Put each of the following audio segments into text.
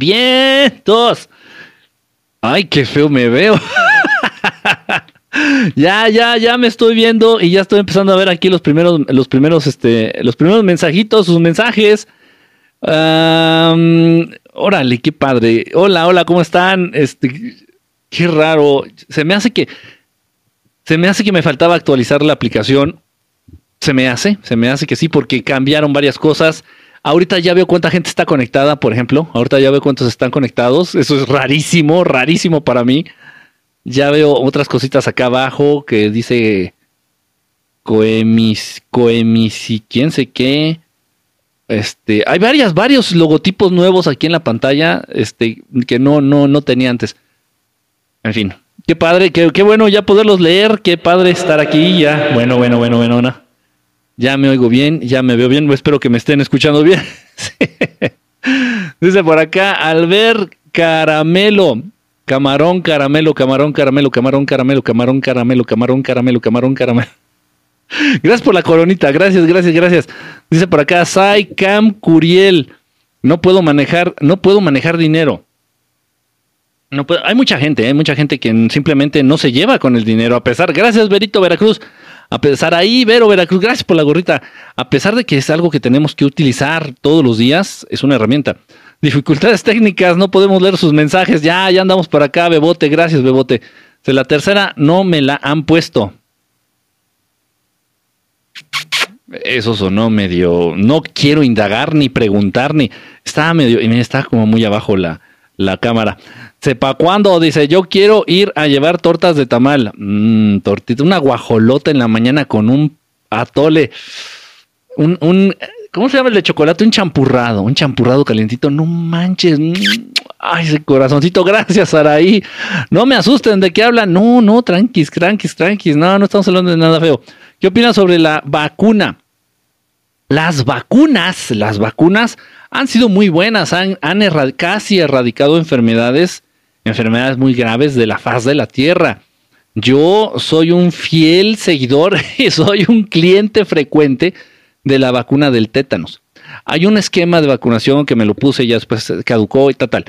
Vientos. Ay, qué feo me veo. ya, ya, ya me estoy viendo y ya estoy empezando a ver aquí los primeros, los primeros, este, los primeros mensajitos, sus mensajes. órale, qué padre. Hola, hola, ¿cómo están? Este, qué raro. Se me hace que, se me hace que me faltaba actualizar la aplicación. Se me hace, se me hace que sí, porque cambiaron varias cosas. Ahorita ya veo cuánta gente está conectada, por ejemplo. Ahorita ya veo cuántos están conectados. Eso es rarísimo, rarísimo para mí. Ya veo otras cositas acá abajo que dice Coemis, Coemis y quién sé qué. Este, hay varias, varios logotipos nuevos aquí en la pantalla, este, que no, no, no tenía antes. En fin, qué padre, qué, bueno ya poderlos leer, qué padre estar aquí ya. Bueno, bueno, bueno, bueno, Ya me oigo bien, ya me veo bien, espero que me estén escuchando bien. Dice por acá, Albert Caramelo. Camarón, caramelo, camarón, caramelo, camarón, caramelo, camarón, caramelo, camarón, caramelo, camarón, caramelo. Gracias por la coronita, gracias, gracias, gracias. Dice por acá, Sai Cam Curiel. No puedo manejar, no puedo manejar dinero. No puedo, hay mucha gente, hay mucha gente que simplemente no se lleva con el dinero, a pesar, gracias Berito Veracruz, a pesar ahí, Vero Veracruz, gracias por la gorrita, a pesar de que es algo que tenemos que utilizar todos los días, es una herramienta dificultades técnicas, no podemos leer sus mensajes. Ya, ya andamos por acá, Bebote, gracias, Bebote. De la tercera no me la han puesto. Eso sonó medio. No quiero indagar ni preguntar ni. Estaba medio. Y me está como muy abajo la, la cámara. Sepa cuándo, dice, yo quiero ir a llevar tortas de tamal. Mmm, tortita, una guajolota en la mañana con un atole. Un, un, ¿Cómo se llama el de chocolate? Un champurrado, un champurrado calientito. No manches. Mm, ay, ese corazoncito, gracias, Saraí. No me asusten, ¿de qué hablan? No, no, tranquis, tranquis, tranquis. No, no estamos hablando de nada feo. ¿Qué opinas sobre la vacuna? Las vacunas, las vacunas han sido muy buenas, han, casi erradicado enfermedades, enfermedades muy graves de la faz de la Tierra. Yo soy un fiel seguidor y soy un cliente frecuente de la vacuna del tétanos. Hay un esquema de vacunación que me lo puse ya después caducó y tal, tal.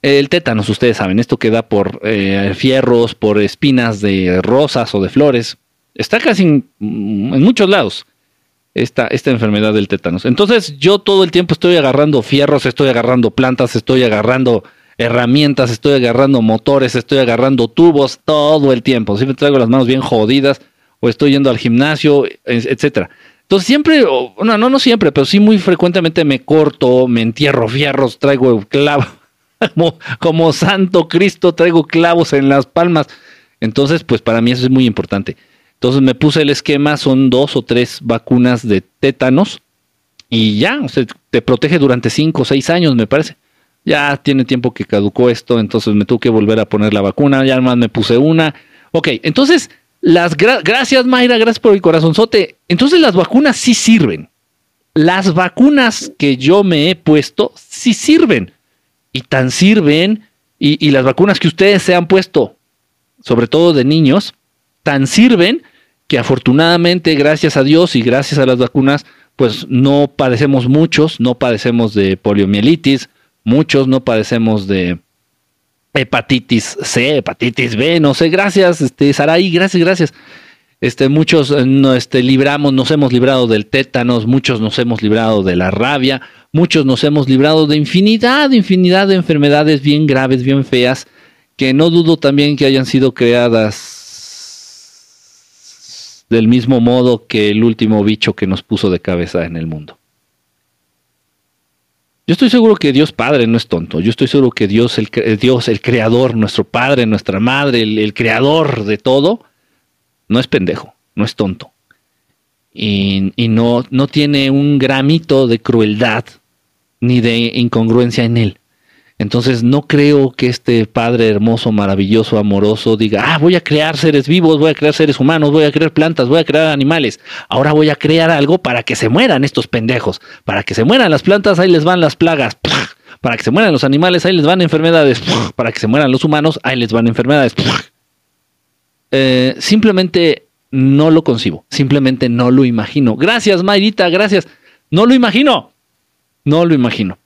El tétanos, ustedes saben, esto que da por eh, fierros, por espinas de rosas o de flores. Está casi en, muchos lados esta, esta enfermedad del tétanos. Entonces yo todo el tiempo estoy agarrando fierros, estoy agarrando plantas, estoy agarrando herramientas, estoy agarrando motores, estoy agarrando tubos todo el tiempo. Siempre traigo las manos bien jodidas o estoy yendo al gimnasio, etcétera. Entonces siempre, no, no, no siempre, pero sí muy frecuentemente me corto, me entierro fierros, traigo clavos, como, como Santo Cristo, traigo clavos en las palmas. Entonces, pues para mí eso es muy importante. Entonces me puse el esquema, son dos o tres vacunas de tétanos y ya, o sea, te protege durante cinco o seis años, me parece. Ya tiene tiempo que caducó esto, entonces me tuve que volver a poner la vacuna, ya más me puse una. Ok, entonces las gracias, Mayra, gracias por el corazonzote. Entonces las vacunas sí sirven. Las vacunas que yo me he puesto sí sirven. Y tan sirven, y, y las vacunas que ustedes se han puesto, sobre todo de niños, tan sirven que afortunadamente, gracias a Dios y gracias a las vacunas, pues no padecemos muchos, no padecemos de poliomielitis, muchos no padecemos de hepatitis C, hepatitis B, no sé, gracias, este, Saraí, gracias, gracias. Este, muchos eh, no, este, libramos, nos hemos librado del tétanos, muchos nos hemos librado de la rabia, muchos nos hemos librado de infinidad, infinidad de enfermedades bien graves, bien feas, que no dudo también que hayan sido creadas del mismo modo que el último bicho que nos puso de cabeza en el mundo. Yo estoy seguro que Dios Padre no es tonto. Yo estoy seguro que Dios, el, Dios, el Creador, nuestro Padre, nuestra Madre, el, Creador de todo, no es pendejo, no es tonto. Y, y, no, no tiene un gramito de crueldad ni de incongruencia en él. Entonces no creo que este Padre hermoso, maravilloso, amoroso diga, ah, voy a crear seres vivos, voy a crear seres humanos, voy a crear plantas, voy a crear animales. Ahora voy a crear algo para que se mueran estos pendejos. Para que se mueran las plantas, ahí les van las plagas. Para que se mueran los animales, ahí les van enfermedades. Para que se mueran los humanos, ahí les van enfermedades. Eh, simplemente no lo concibo. Simplemente no lo imagino. Gracias, Mayrita, gracias. No lo imagino. No lo imagino.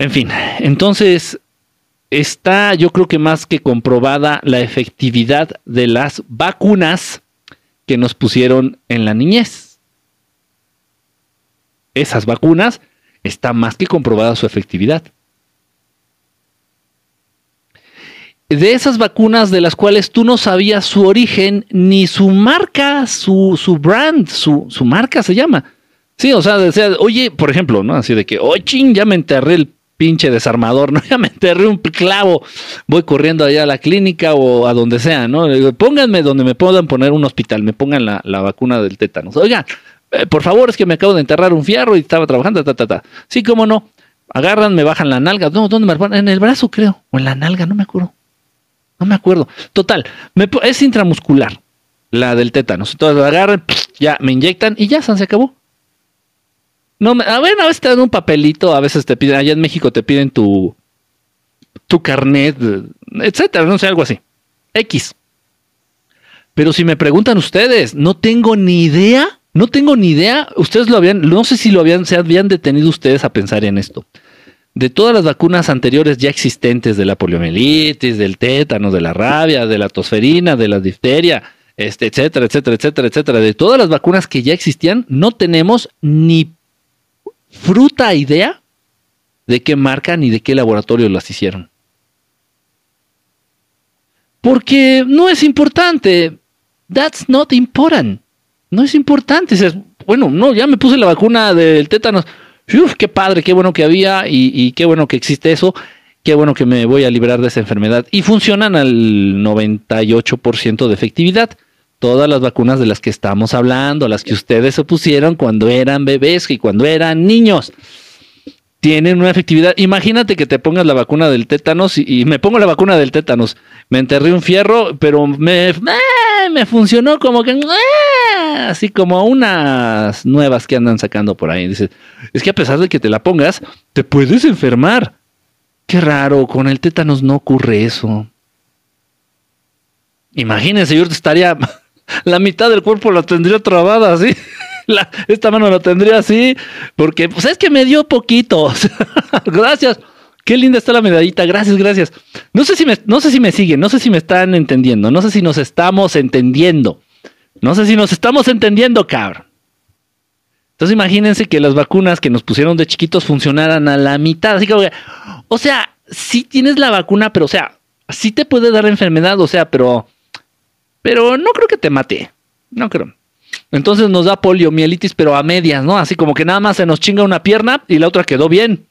En fin, entonces está yo creo que más que comprobada la efectividad de las vacunas que nos pusieron en la niñez. Esas vacunas está más que comprobada su efectividad. De esas vacunas de las cuales tú no sabías su origen ni su marca, su, su brand, su, su marca se llama. Sí, o sea, oye, por ejemplo, ¿no? Así de que, oye, ching, ya me enterré el pinche desarmador, ¿no? Ya me enterré un clavo, voy corriendo allá a la clínica o a donde sea, ¿no? Pónganme donde me puedan poner un hospital, me pongan la, vacuna del tétanos. Oigan, eh, por favor, es que me acabo de enterrar un fierro y estaba trabajando, ta, ta, ta. Sí, cómo no. Agarran, me bajan la nalga. No, ¿dónde me van? En el brazo, creo. O en la nalga, no me acuerdo. No me acuerdo. Total, es intramuscular, la del tétanos. Entonces agarran, ya me inyectan y ya se acabó. No, a ver, a veces te dan un papelito, a veces te piden, allá en México te piden tu, tu carnet, etcétera, no sé, algo así. X. Pero si me preguntan ustedes, no tengo ni idea, no tengo ni idea, ustedes lo habían, no sé si lo habían, se habían detenido ustedes a pensar en esto. De todas las vacunas anteriores ya existentes de la poliomielitis, del tétano, de la rabia, de la tosferina, de la difteria, este, etcétera, etcétera, etcétera, etcétera, de todas las vacunas que ya existían, no tenemos ni fruta idea de qué marca ni de qué laboratorio las hicieron. Porque no es importante. That's not important. No es importante. bueno, no, ya me puse la vacuna del tétanos. Uf, qué padre, qué bueno que había y, y qué bueno que existe eso. Qué bueno que me voy a liberar de esa enfermedad. Y funcionan al 98% de efectividad todas las vacunas de las que estamos hablando, las que ustedes se pusieron cuando eran bebés y cuando eran niños. Tienen una efectividad. Imagínate que te pongas la vacuna del tétanos y, me pongo la vacuna del tétanos. Me enterré un fierro, pero me, eh, me funcionó como que eh, así como unas nuevas que andan sacando por ahí. Dices, es que a pesar de que te la pongas, te puedes enfermar. Qué raro, con el tétanos no ocurre eso. Imagínense, yo estaría la mitad del cuerpo la tendría trabada así. esta mano la tendría así, porque pues es que me dio poquito. gracias. Qué linda está la medallita. Gracias, gracias. No sé si me, no sé si me siguen, no sé si me están entendiendo, no sé si nos estamos entendiendo. No sé si nos estamos entendiendo, cabrón. Entonces imagínense que las vacunas que nos pusieron de chiquitos funcionaran a la mitad. Así que, o sea, sí tienes la vacuna, pero o sea, sí te puede dar enfermedad, o sea, pero pero no creo que te mate. No creo. Entonces nos da poliomielitis, pero a medias, ¿no? Así como que nada más se nos chinga una pierna y la otra quedó bien.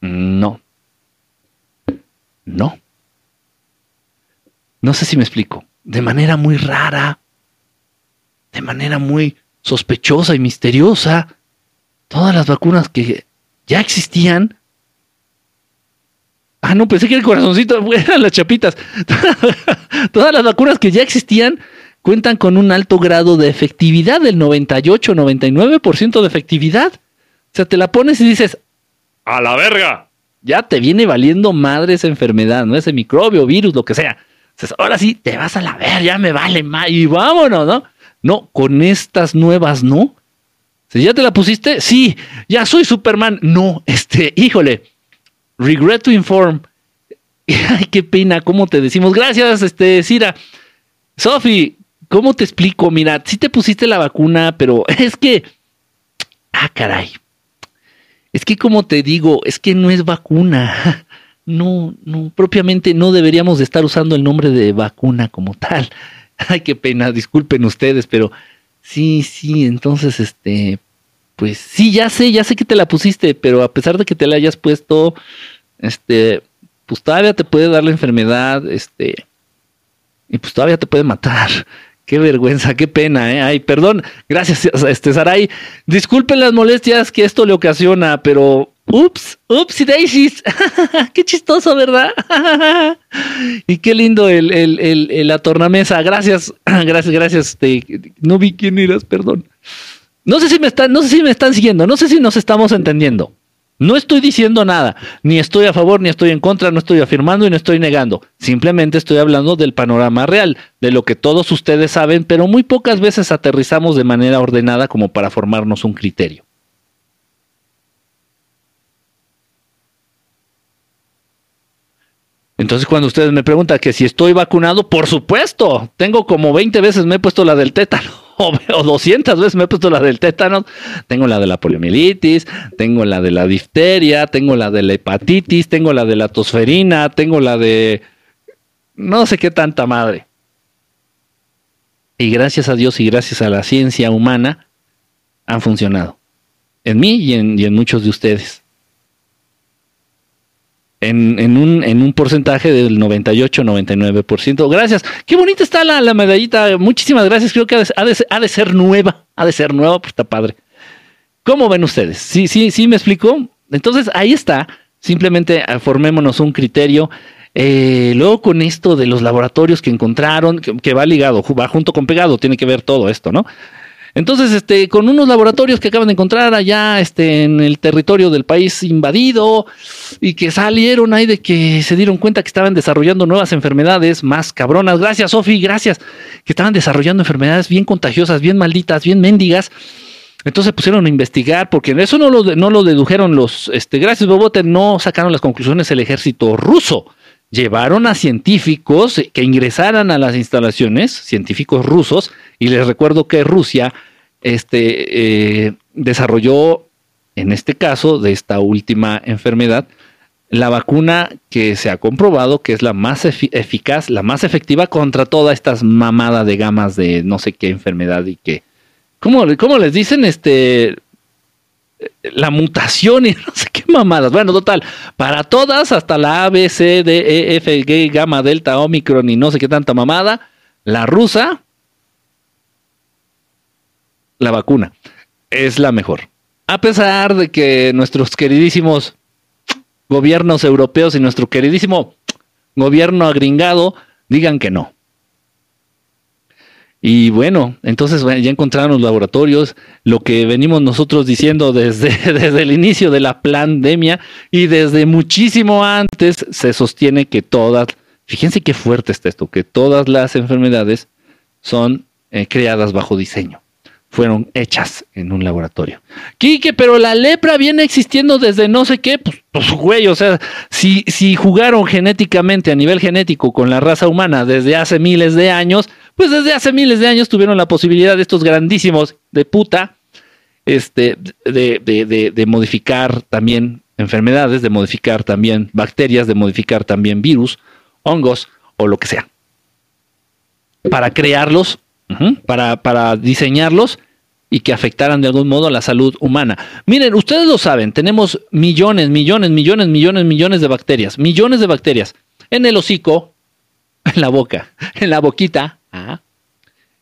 No. No. No sé si me explico. De manera muy rara, de manera muy sospechosa y misteriosa, todas las vacunas que ya existían Ah, no, pensé que el corazoncito eran las chapitas. Todas las vacunas que ya existían cuentan con un alto grado de efectividad, del 98, 99% de efectividad. O sea, te la pones y dices, a la verga, ya te viene valiendo madre esa enfermedad, ¿no? Ese microbio, virus, lo que sea. Ahora sí, te vas a la verga, ya me vale más y vámonos, ¿no? No, con estas nuevas no. Si ya te la pusiste, sí, ya soy Superman. No, este, híjole, regret to inform. Ay, qué pena, ¿cómo te decimos? Gracias, este, Cira. Sofi, ¿cómo te explico? Mira, sí te pusiste la vacuna, pero es que. Ah, caray. Es que, como te digo, es que no es vacuna. No, no, propiamente no deberíamos de estar usando el nombre de vacuna como tal. Ay, qué pena, disculpen ustedes, pero sí, sí, entonces, este, pues sí, ya sé, ya sé que te la pusiste, pero a pesar de que te la hayas puesto, este, pues todavía te puede dar la enfermedad, este, y pues todavía te puede matar. Qué vergüenza, qué pena, ¿eh? Ay, perdón, gracias, este, Saray. Disculpen las molestias que esto le ocasiona, pero ups, ups y daisies. qué chistoso, ¿verdad? y qué lindo el, el, el, la tornamesa. Gracias, gracias, gracias. Este, no vi quién eras, perdón. No sé si me están, no sé si me están siguiendo, no sé si nos estamos entendiendo. No estoy diciendo nada, ni estoy a favor, ni estoy en contra, no estoy afirmando y no estoy negando. Simplemente estoy hablando del panorama real, de lo que todos ustedes saben, pero muy pocas veces aterrizamos de manera ordenada como para formarnos un criterio. Entonces cuando ustedes me preguntan que si estoy vacunado, por supuesto, tengo como 20 veces me he puesto la del tétano. o 200 veces me he puesto la del tétano, tengo la de la poliomielitis, tengo la de la difteria, tengo la de la hepatitis, tengo la de la tosferina, tengo la de no sé qué tanta madre. Y gracias a Dios y gracias a la ciencia humana han funcionado. En mí y en muchos de ustedes en, un, en un porcentaje del 98-99%. Gracias. Qué bonita está la, medallita. Muchísimas gracias. Creo que ha de, ser nueva. Ha de ser nueva, pues está padre. ¿Cómo ven ustedes? Sí, sí, sí, me explico. Entonces ahí está. Simplemente eh, formémonos un criterio. Eh, luego con esto de los laboratorios que encontraron, que, va ligado, va junto con pegado, tiene que ver todo esto, ¿no? Entonces, este, con unos laboratorios que acaban de encontrar allá este, en el territorio del país invadido y que salieron ahí de que se dieron cuenta que estaban desarrollando nuevas enfermedades más cabronas. Gracias, Sofi, gracias. Que estaban desarrollando enfermedades bien contagiosas, bien malditas, bien mendigas. Entonces pusieron a investigar, porque eso no lo, no lo dedujeron los, este, gracias Bobote, no sacaron las conclusiones el ejército ruso. Llevaron a científicos que ingresaran a las instalaciones, científicos rusos, y les recuerdo que Rusia este, eh, desarrolló, en este caso, de esta última enfermedad, la vacuna que se ha comprobado que es la más eficaz, la más efectiva contra todas estas mamadas de gamas de no sé qué enfermedad y que, ¿cómo, cómo les dicen? Este, la mutación y no sé qué mamadas. Bueno, total, para todas, hasta la A, B, C, D, E, F, G, gamma, delta, omicron y no sé qué tanta mamada, la rusa la vacuna es la mejor. A pesar de que nuestros queridísimos gobiernos europeos y nuestro queridísimo gobierno agringado digan que no. Y bueno, entonces ya encontraron los laboratorios, lo que venimos nosotros diciendo desde, desde el inicio de la pandemia y desde muchísimo antes se sostiene que todas, fíjense qué fuerte está esto, que todas las enfermedades son eh, creadas bajo diseño fueron hechas en un laboratorio. Quique, pero la lepra viene existiendo desde no sé qué, pues, pues güey, o sea, si, si jugaron genéticamente a nivel genético con la raza humana desde hace miles de años, pues desde hace miles de años tuvieron la posibilidad de estos grandísimos de puta, este, de, de, de modificar también enfermedades, de modificar también bacterias, de modificar también virus, hongos o lo que sea. Para crearlos para, para diseñarlos y que afectaran de algún modo a la salud humana. Miren, ustedes lo saben, tenemos millones, millones, millones, millones, millones de bacterias, millones de bacterias en el hocico, en la boca, en la boquita,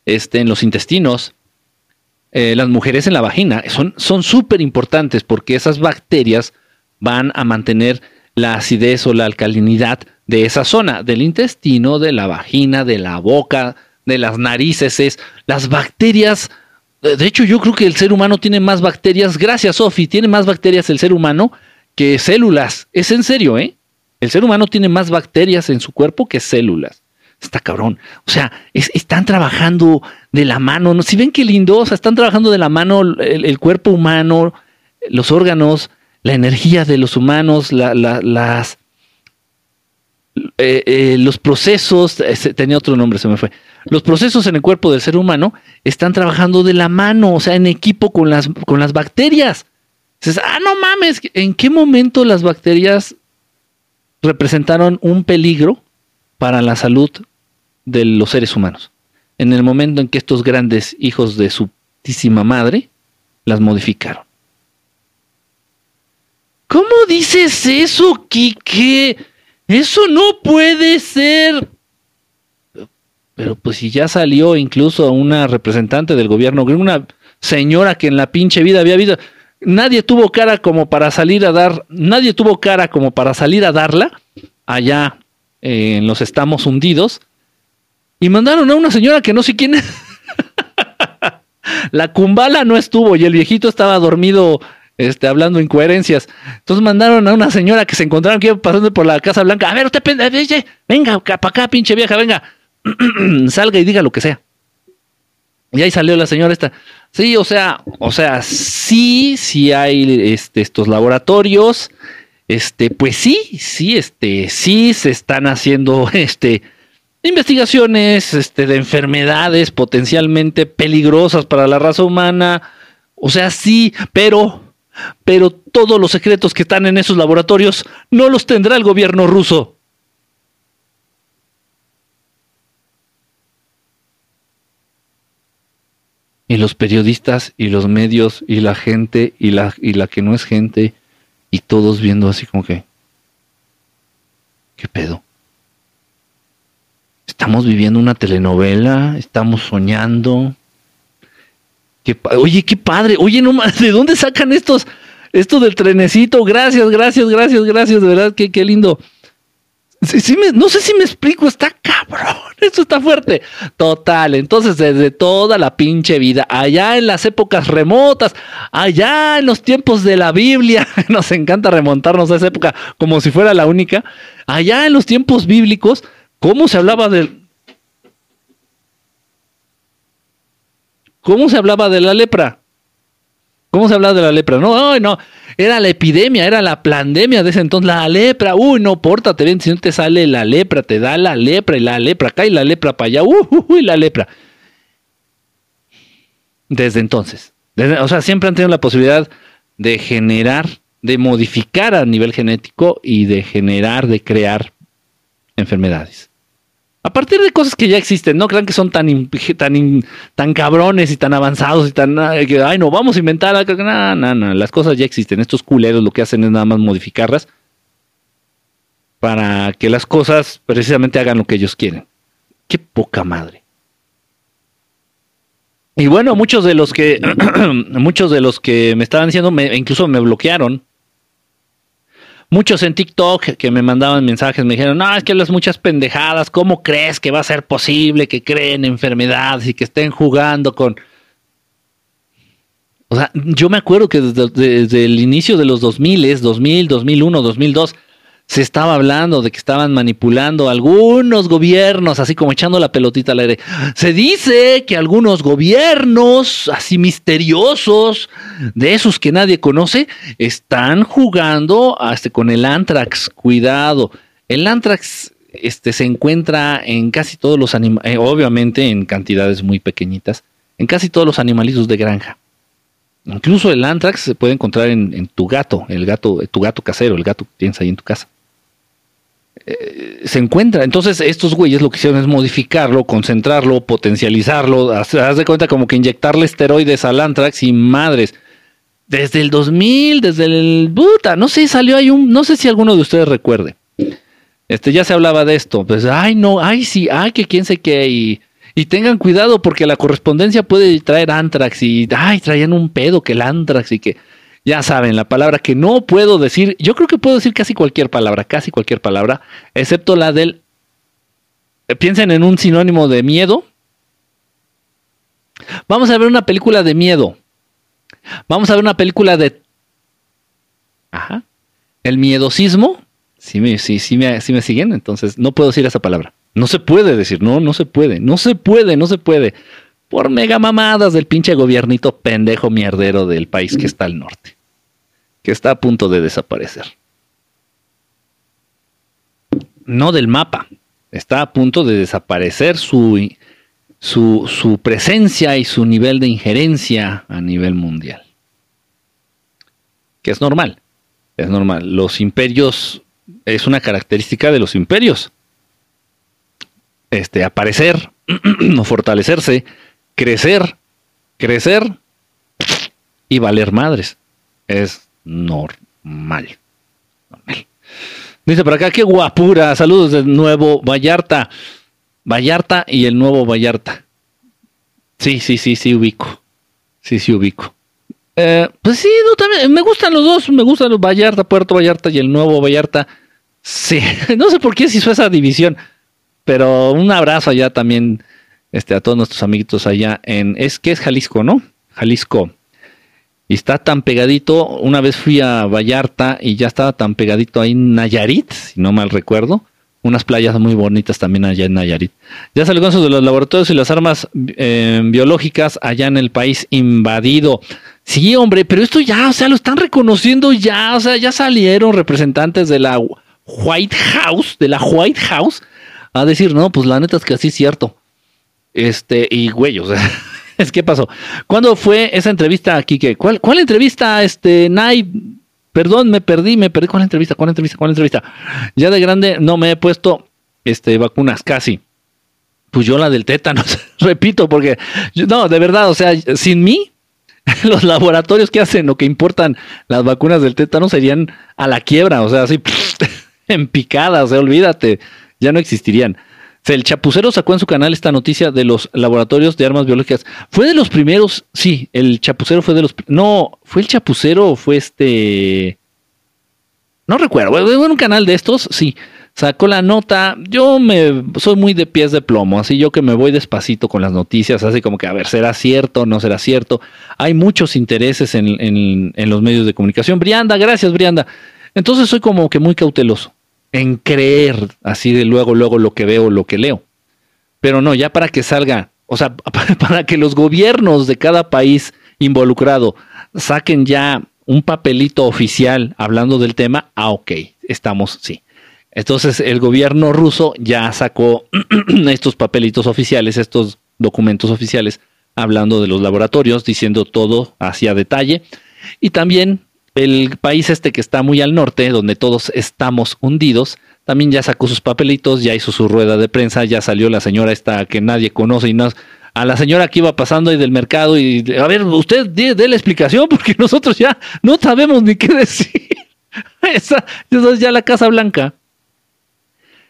este, en los intestinos, eh, las mujeres en la vagina. Son súper importantes porque esas bacterias van a mantener la acidez o la alcalinidad de esa zona, del intestino, de la vagina, de la boca, de las narices es las bacterias. De hecho, yo creo que el ser humano tiene más bacterias, gracias Sofi, tiene más bacterias el ser humano que células. Es en serio, ¿eh? El ser humano tiene más bacterias en su cuerpo que células. Está cabrón. O sea, están trabajando de la mano. ¿no? Si ven qué lindo, o sea, están trabajando de la mano el, cuerpo humano, los órganos, la energía de los humanos, las, eh, eh, los procesos, tenía otro nombre, se me fue. Los procesos en el cuerpo del ser humano están trabajando de la mano, o sea, en equipo con las, con las bacterias. Ah, no mames, ¿en qué momento las bacterias representaron un peligro para la salud de los seres humanos? En el momento en que estos grandes hijos de su putísima madre las modificaron. ¿Cómo dices eso, Kike? Eso no puede ser. Pero pues si ya salió incluso una representante del gobierno, una señora que en la pinche vida había habido, nadie tuvo cara como para salir a dar, nadie tuvo cara como para salir a darla allá en los estamos hundidos y mandaron a una señora que no sé quién es. la cumbala no estuvo y el viejito estaba dormido este, hablando incoherencias. Entonces mandaron a una señora que se encontraron que iba pasando por la Casa Blanca. A ver, usted, venga, para acá, pinche vieja, venga. salga y diga lo que sea. Y ahí salió la señora esta. Sí, o sea, o sea, sí, sí hay este, estos laboratorios este, pues sí, sí, este, sí se están haciendo, este, investigaciones, este, de enfermedades potencialmente peligrosas para la raza humana. O sea, sí, pero, pero todos los secretos que están en esos laboratorios no los tendrá el gobierno ruso. Y los periodistas y los medios y la gente y la, y la que no es gente y todos viendo así como que, ¿qué pedo? Estamos viviendo una telenovela, estamos soñando. oye, qué padre, oye, no ¿de dónde sacan estos, esto del trenecito? Gracias, gracias, gracias, gracias, de verdad, qué, qué lindo no sé si me explico, está cabrón, esto está fuerte. Total, entonces desde toda la pinche vida, allá en las épocas remotas, allá en los tiempos de la Biblia, nos encanta remontarnos a esa época como si fuera la única, allá en los tiempos bíblicos, ¿cómo se hablaba del... ¿Cómo se hablaba de la lepra? ¿Cómo se hablaba de la lepra? No, no, era la epidemia, era la pandemia de ese entonces, la lepra. Uy, no, pórtate bien, si no te sale la lepra, te da la lepra y la lepra acá y la lepra para allá. Uy, la lepra. Desde entonces. o sea, siempre han tenido la posibilidad de generar, de modificar a nivel genético y de generar, de crear enfermedades. A partir de cosas que ya existen, no crean que son tan, tan, tan cabrones y tan avanzados y tan, ay, no, vamos a inventar, no, no, no, las cosas ya existen. Estos culeros lo que hacen es nada más modificarlas para que las cosas precisamente hagan lo que ellos quieren. Qué poca madre. Y bueno, muchos de los que, muchos de los que me estaban diciendo, incluso me bloquearon Muchos en TikTok que me mandaban mensajes me dijeron, no, es que las muchas pendejadas, ¿cómo crees que va a ser posible que creen enfermedades y que estén jugando con... O sea, yo me acuerdo que desde, el inicio de los 2000, 2000, 2001, 2002, se estaba hablando de que estaban manipulando algunos gobiernos, así como echando la pelotita al aire. Se dice que algunos gobiernos, así misteriosos, de esos que nadie conoce, están jugando este, con el antrax. Cuidado. El antrax este, se encuentra en casi todos los animales, eh, obviamente en cantidades muy pequeñitas, en casi todos los animalitos de granja. Incluso el antrax se puede encontrar en, en, tu gato, el gato, tu gato casero, el gato que tienes ahí en tu casa. Eh, se encuentra. Entonces, estos güeyes lo que hicieron es modificarlo, concentrarlo, potencializarlo. Haz, de cuenta como que inyectarle esteroides al Antrax y madres. Desde el 2000, desde el. Puta, no sé, salió ahí un. No sé si alguno de ustedes recuerde. Este, ya se hablaba de esto. Pues, ay, no, ay, sí, ay, que quién sé qué. Y, y tengan cuidado porque la correspondencia puede traer Antrax. Y, ay, traían un pedo que el Antrax y que ya saben, la palabra que no puedo decir, yo creo que puedo decir casi cualquier palabra, casi cualquier palabra, excepto la del... Eh, piensen en un sinónimo de miedo. Vamos a ver una película de miedo. Vamos a ver una película de... Ajá. El miedosismo. Sí sí, sí me, sí me siguen, entonces no puedo decir esa palabra. No se puede decir, no, no se puede, no se puede, no se puede. Por mega mamadas del pinche gobiernito pendejo mierdero del país que está al norte que está a punto de desaparecer. No del mapa, está a punto de desaparecer su, su, su presencia y su nivel de injerencia a nivel mundial. Que es normal, es normal. Los imperios es una característica de los imperios. Este, aparecer, no fortalecerse, crecer, crecer y valer madres. Es normal. Dice por acá, qué guapura. Saludos de nuevo Vallarta. Vallarta y el nuevo Vallarta. Sí, sí, sí, sí, ubico. Sí, sí, ubico. Eh, pues sí, también, me gustan los dos. Me gustan los Vallarta, Puerto Vallarta y el nuevo Vallarta. Sí, no sé por qué se hizo esa división. Pero un abrazo allá también este, a todos nuestros amiguitos allá en. Es que es Jalisco, ¿no? Jalisco. Y está tan pegadito, una vez fui a Vallarta y ya estaba tan pegadito ahí en Nayarit, si no mal recuerdo. Unas playas muy bonitas también allá en Nayarit. Ya salió eso de los laboratorios y las armas eh, biológicas allá en el país invadido. Sí, hombre, pero esto ya, o sea, lo están reconociendo ya, o sea, ya salieron representantes de la White House, de la White House, a decir, no, pues la neta es que así es cierto. Este, y güey, o sea, es que pasó. ¿Cuándo fue esa entrevista, Kike? ¿Cuál, cuál entrevista, este, Nay? Perdón, me perdí, me perdí. ¿Cuál entrevista? ¿Cuál entrevista? ¿Cuál entrevista? Ya de grande no me he puesto, este, vacunas, casi. Pues yo la del tétanos, repito, porque, no, de verdad, o sea, sin mí, los laboratorios que hacen o que importan las vacunas del tétano serían a la quiebra, o sea, así en picada, o sea, olvídate, ya no existirían. El Chapucero sacó en su canal esta noticia de los laboratorios de armas biológicas. Fue de los primeros, sí, el Chapucero fue de los... No, fue el Chapucero o fue este... No recuerdo, en un canal de estos, sí sacó la nota. Yo me soy muy de pies de plomo, así yo que me voy despacito con las noticias, así como que a ver, ¿será cierto? ¿No será cierto? Hay muchos intereses en, en los medios de comunicación. Brianda, gracias, Brianda. Entonces soy como que muy cauteloso en creer así de luego, luego lo que veo, lo que leo. Pero no, ya para que salga, o sea, para que los gobiernos de cada país involucrado saquen ya un papelito oficial hablando del tema, ah, ok, estamos, sí. Entonces el gobierno ruso ya sacó estos papelitos oficiales, estos documentos oficiales, hablando de los laboratorios, diciendo todo hacia detalle. Y también el país este que está muy al norte, donde todos estamos hundidos, también ya sacó sus papelitos, ya hizo su rueda de prensa, ya salió la señora esta que nadie conoce y no, a la señora que iba pasando ahí del mercado y a ver, usted dé, la explicación porque nosotros ya no sabemos ni qué decir. esa, esa es ya la Casa Blanca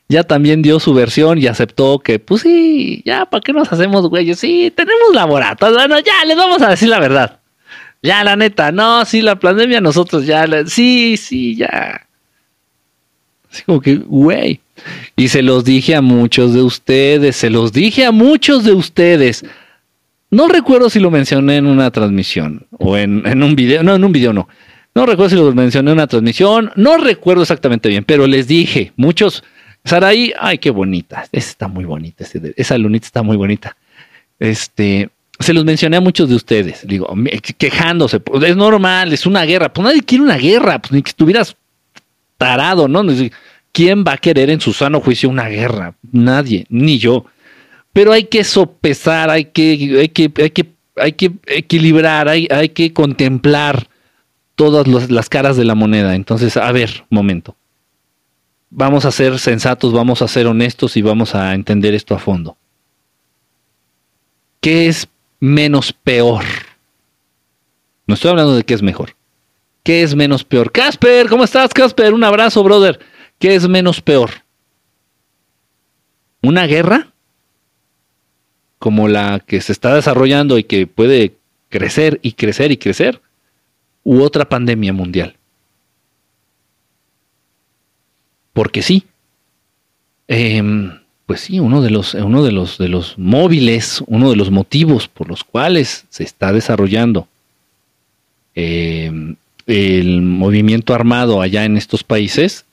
ya también dio su versión y aceptó que, pues sí, ya, ¿para qué nos hacemos güeyes? Sí, tenemos laboratorios, bueno, ya, les vamos a decir la verdad. Ya, la neta, no, sí, la pandemia nosotros ya, sí, sí, ya. Así como que, güey. Y se los dije a muchos de ustedes, se los dije a muchos de ustedes. No recuerdo si lo mencioné en una transmisión o en, en un video, no, en un video no. No recuerdo si lo mencioné en una transmisión, no recuerdo exactamente bien, pero les dije, muchos, Saraí, ay, qué bonita. Esa está muy bonita. Esa lunita está muy bonita. Este, se los mencioné a muchos de ustedes, digo, quejándose. Pues, es normal, es una guerra. Pues nadie quiere una guerra, pues ni que estuvieras tarado, ¿no? ¿Quién va a querer en su sano juicio una guerra? Nadie, ni yo. Pero hay que sopesar, hay que, hay que, hay que, hay que equilibrar, hay, hay que contemplar todas las caras de la moneda. Entonces, a ver, momento vamos a ser sensatos, vamos a ser honestos y vamos a entender esto a fondo. ¿Qué es menos peor? No estoy hablando de qué es mejor. ¿Qué es menos peor? Casper, ¿cómo estás, Casper? Un abrazo, brother. ¿Qué es menos peor? ¿Una guerra? Como la que se está desarrollando y que puede crecer y crecer y crecer. ¿U otra pandemia mundial? porque sí. Em, pues sí, uno de los, uno de los, de los móviles, uno de los motivos por los cuales se está desarrollando em, el movimiento armado allá en estos países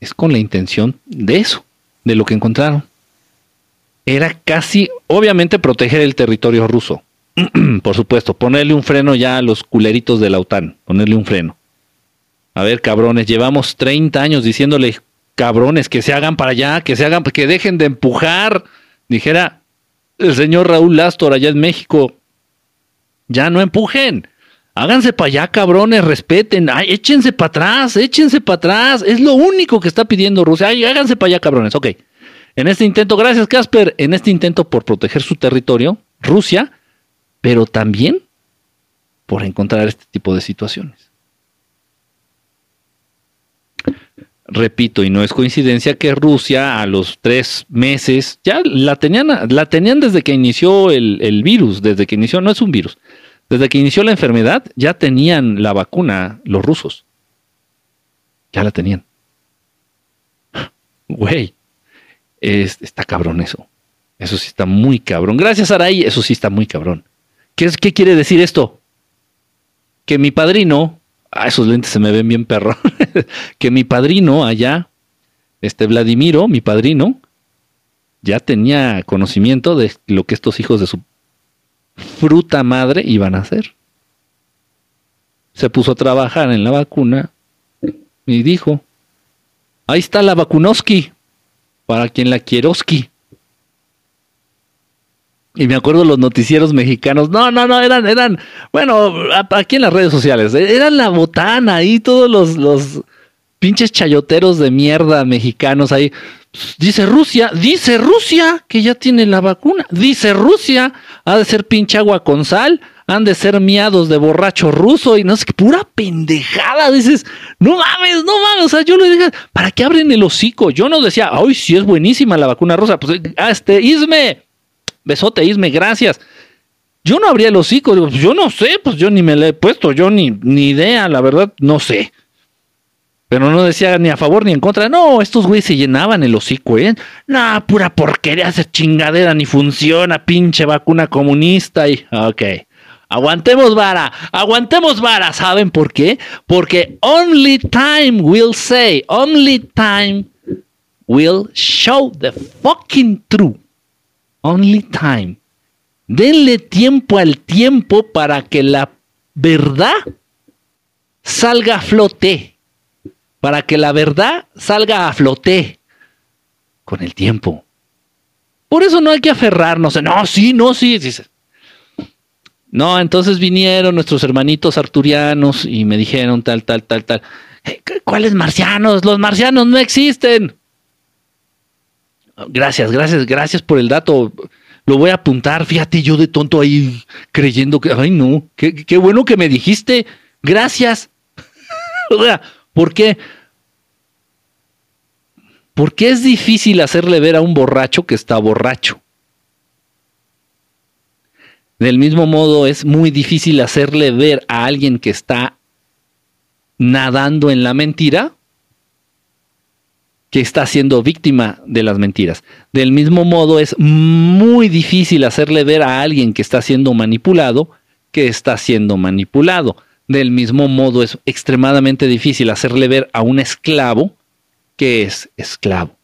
es con la intención de eso, de lo que encontraron. Era casi, obviamente, proteger el territorio ruso. por supuesto, ponerle un freno ya a los culeritos de la OTAN, ponerle un freno. A ver, cabrones, llevamos 30 años diciéndole cabrones, que se hagan para allá, que se hagan, que dejen de empujar, dijera el señor Raúl Lastor allá en México. Ya no empujen. Háganse para allá, cabrones, respeten. Ay, échense para atrás, échense para atrás. Es lo único que está pidiendo Rusia. Ay, háganse para allá, cabrones. Ok. En este intento, gracias, Casper, en este intento por proteger su territorio, Rusia, pero también por encontrar este tipo de situaciones. Repito, y no es coincidencia que Rusia a los tres meses, ya la tenían, la tenían desde que inició el, virus, desde que inició, no es un virus, desde que inició la enfermedad, ya tenían la vacuna los rusos. Ya la tenían. Güey, está cabrón eso. Eso sí está muy cabrón. Gracias, Araí, eso sí está muy cabrón. ¿Qué, es, ¿Qué quiere decir esto? Que mi padrino, ah, esos lentes se me ven bien perro, que mi padrino allá, este Vladimiro, mi padrino, ya tenía conocimiento de lo que estos hijos de su fruta madre iban a hacer. se puso a trabajar en la vacuna y dijo, ahí está la vacunoski, para quien la quieroski. Y me acuerdo los noticieros mexicanos, no, no, no, eran, eran, bueno, aquí en las redes sociales, eh, eran la botana ahí, todos los, los pinches chayoteros de mierda mexicanos ahí. Dice Rusia, dice Rusia que ya tiene la vacuna, dice Rusia, ha de ser pinche agua con sal, han de ser miados de borracho ruso y no sé qué, pura pendejada, dices, no mames, no mames, o sea, yo le dije, ¿para qué abren el hocico? Yo no decía, ay, sí es buenísima la vacuna rusa, pues, ah, este, Isme, besote, Isme, gracias. Yo no abría el hocico, pues yo no sé, pues yo ni me le he puesto, yo ni, ni idea, la verdad, no sé. Pero no decía ni a favor ni en contra. No, estos güeyes se llenaban el hocico, ¿eh? No, pura porquería, hacer chingadera, ni funciona, pinche vacuna comunista. Y, ok. Aguantemos vara, aguantemos vara. ¿Saben por qué? Porque only time will say, only time will show the fucking truth. Only time. Denle tiempo al tiempo para que la verdad salga a flote para que la verdad salga a flote con el tiempo. Por eso no hay que aferrarnos. No, sí, no, sí. No, entonces vinieron nuestros hermanitos arturianos y me dijeron tal, tal, tal, tal. Eh, ¿Cuáles marcianos? Los marcianos no existen. Gracias, gracias, gracias por el dato. Lo voy a apuntar. Fíjate, yo de tonto ahí creyendo que, ay, no, qué, qué bueno que me dijiste. Gracias. o sea, ¿Por qué? Porque es difícil hacerle ver a un borracho que está borracho. Del mismo modo, es muy difícil hacerle ver a alguien que está nadando en la mentira que está siendo víctima de las mentiras. Del mismo modo, es muy difícil hacerle ver a alguien que está siendo manipulado que está siendo manipulado. Del mismo modo, es extremadamente difícil hacerle ver a un esclavo que es esclavo.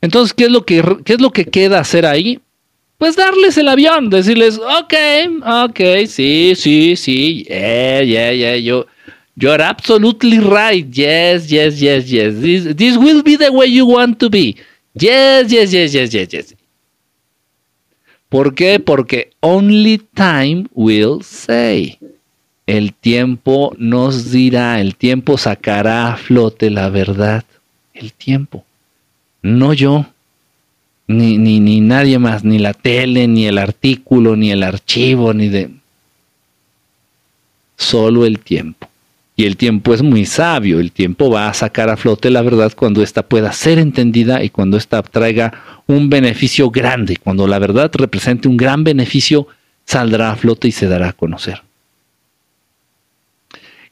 Entonces, ¿qué es lo que, qué es lo que queda hacer ahí? Pues darles el avión, decirles, ok, ok, sí, sí, sí, yeah, yeah, yeah, yo, you're absolutely right, yes, yes, yes, yes, this, this will be the way you want to be, yes, yes, yes, yes, yes, yes. ¿Por qué? Porque only time will say. El tiempo nos dirá, el tiempo sacará a flote la verdad. El tiempo. No yo, ni, ni, ni nadie más, ni la tele, ni el artículo, ni el archivo, ni de... Solo el tiempo. Y el tiempo es muy sabio, el tiempo va a sacar a flote la verdad cuando ésta pueda ser entendida y cuando ésta traiga un beneficio grande. Cuando la verdad represente un gran beneficio, saldrá a flote y se dará a conocer.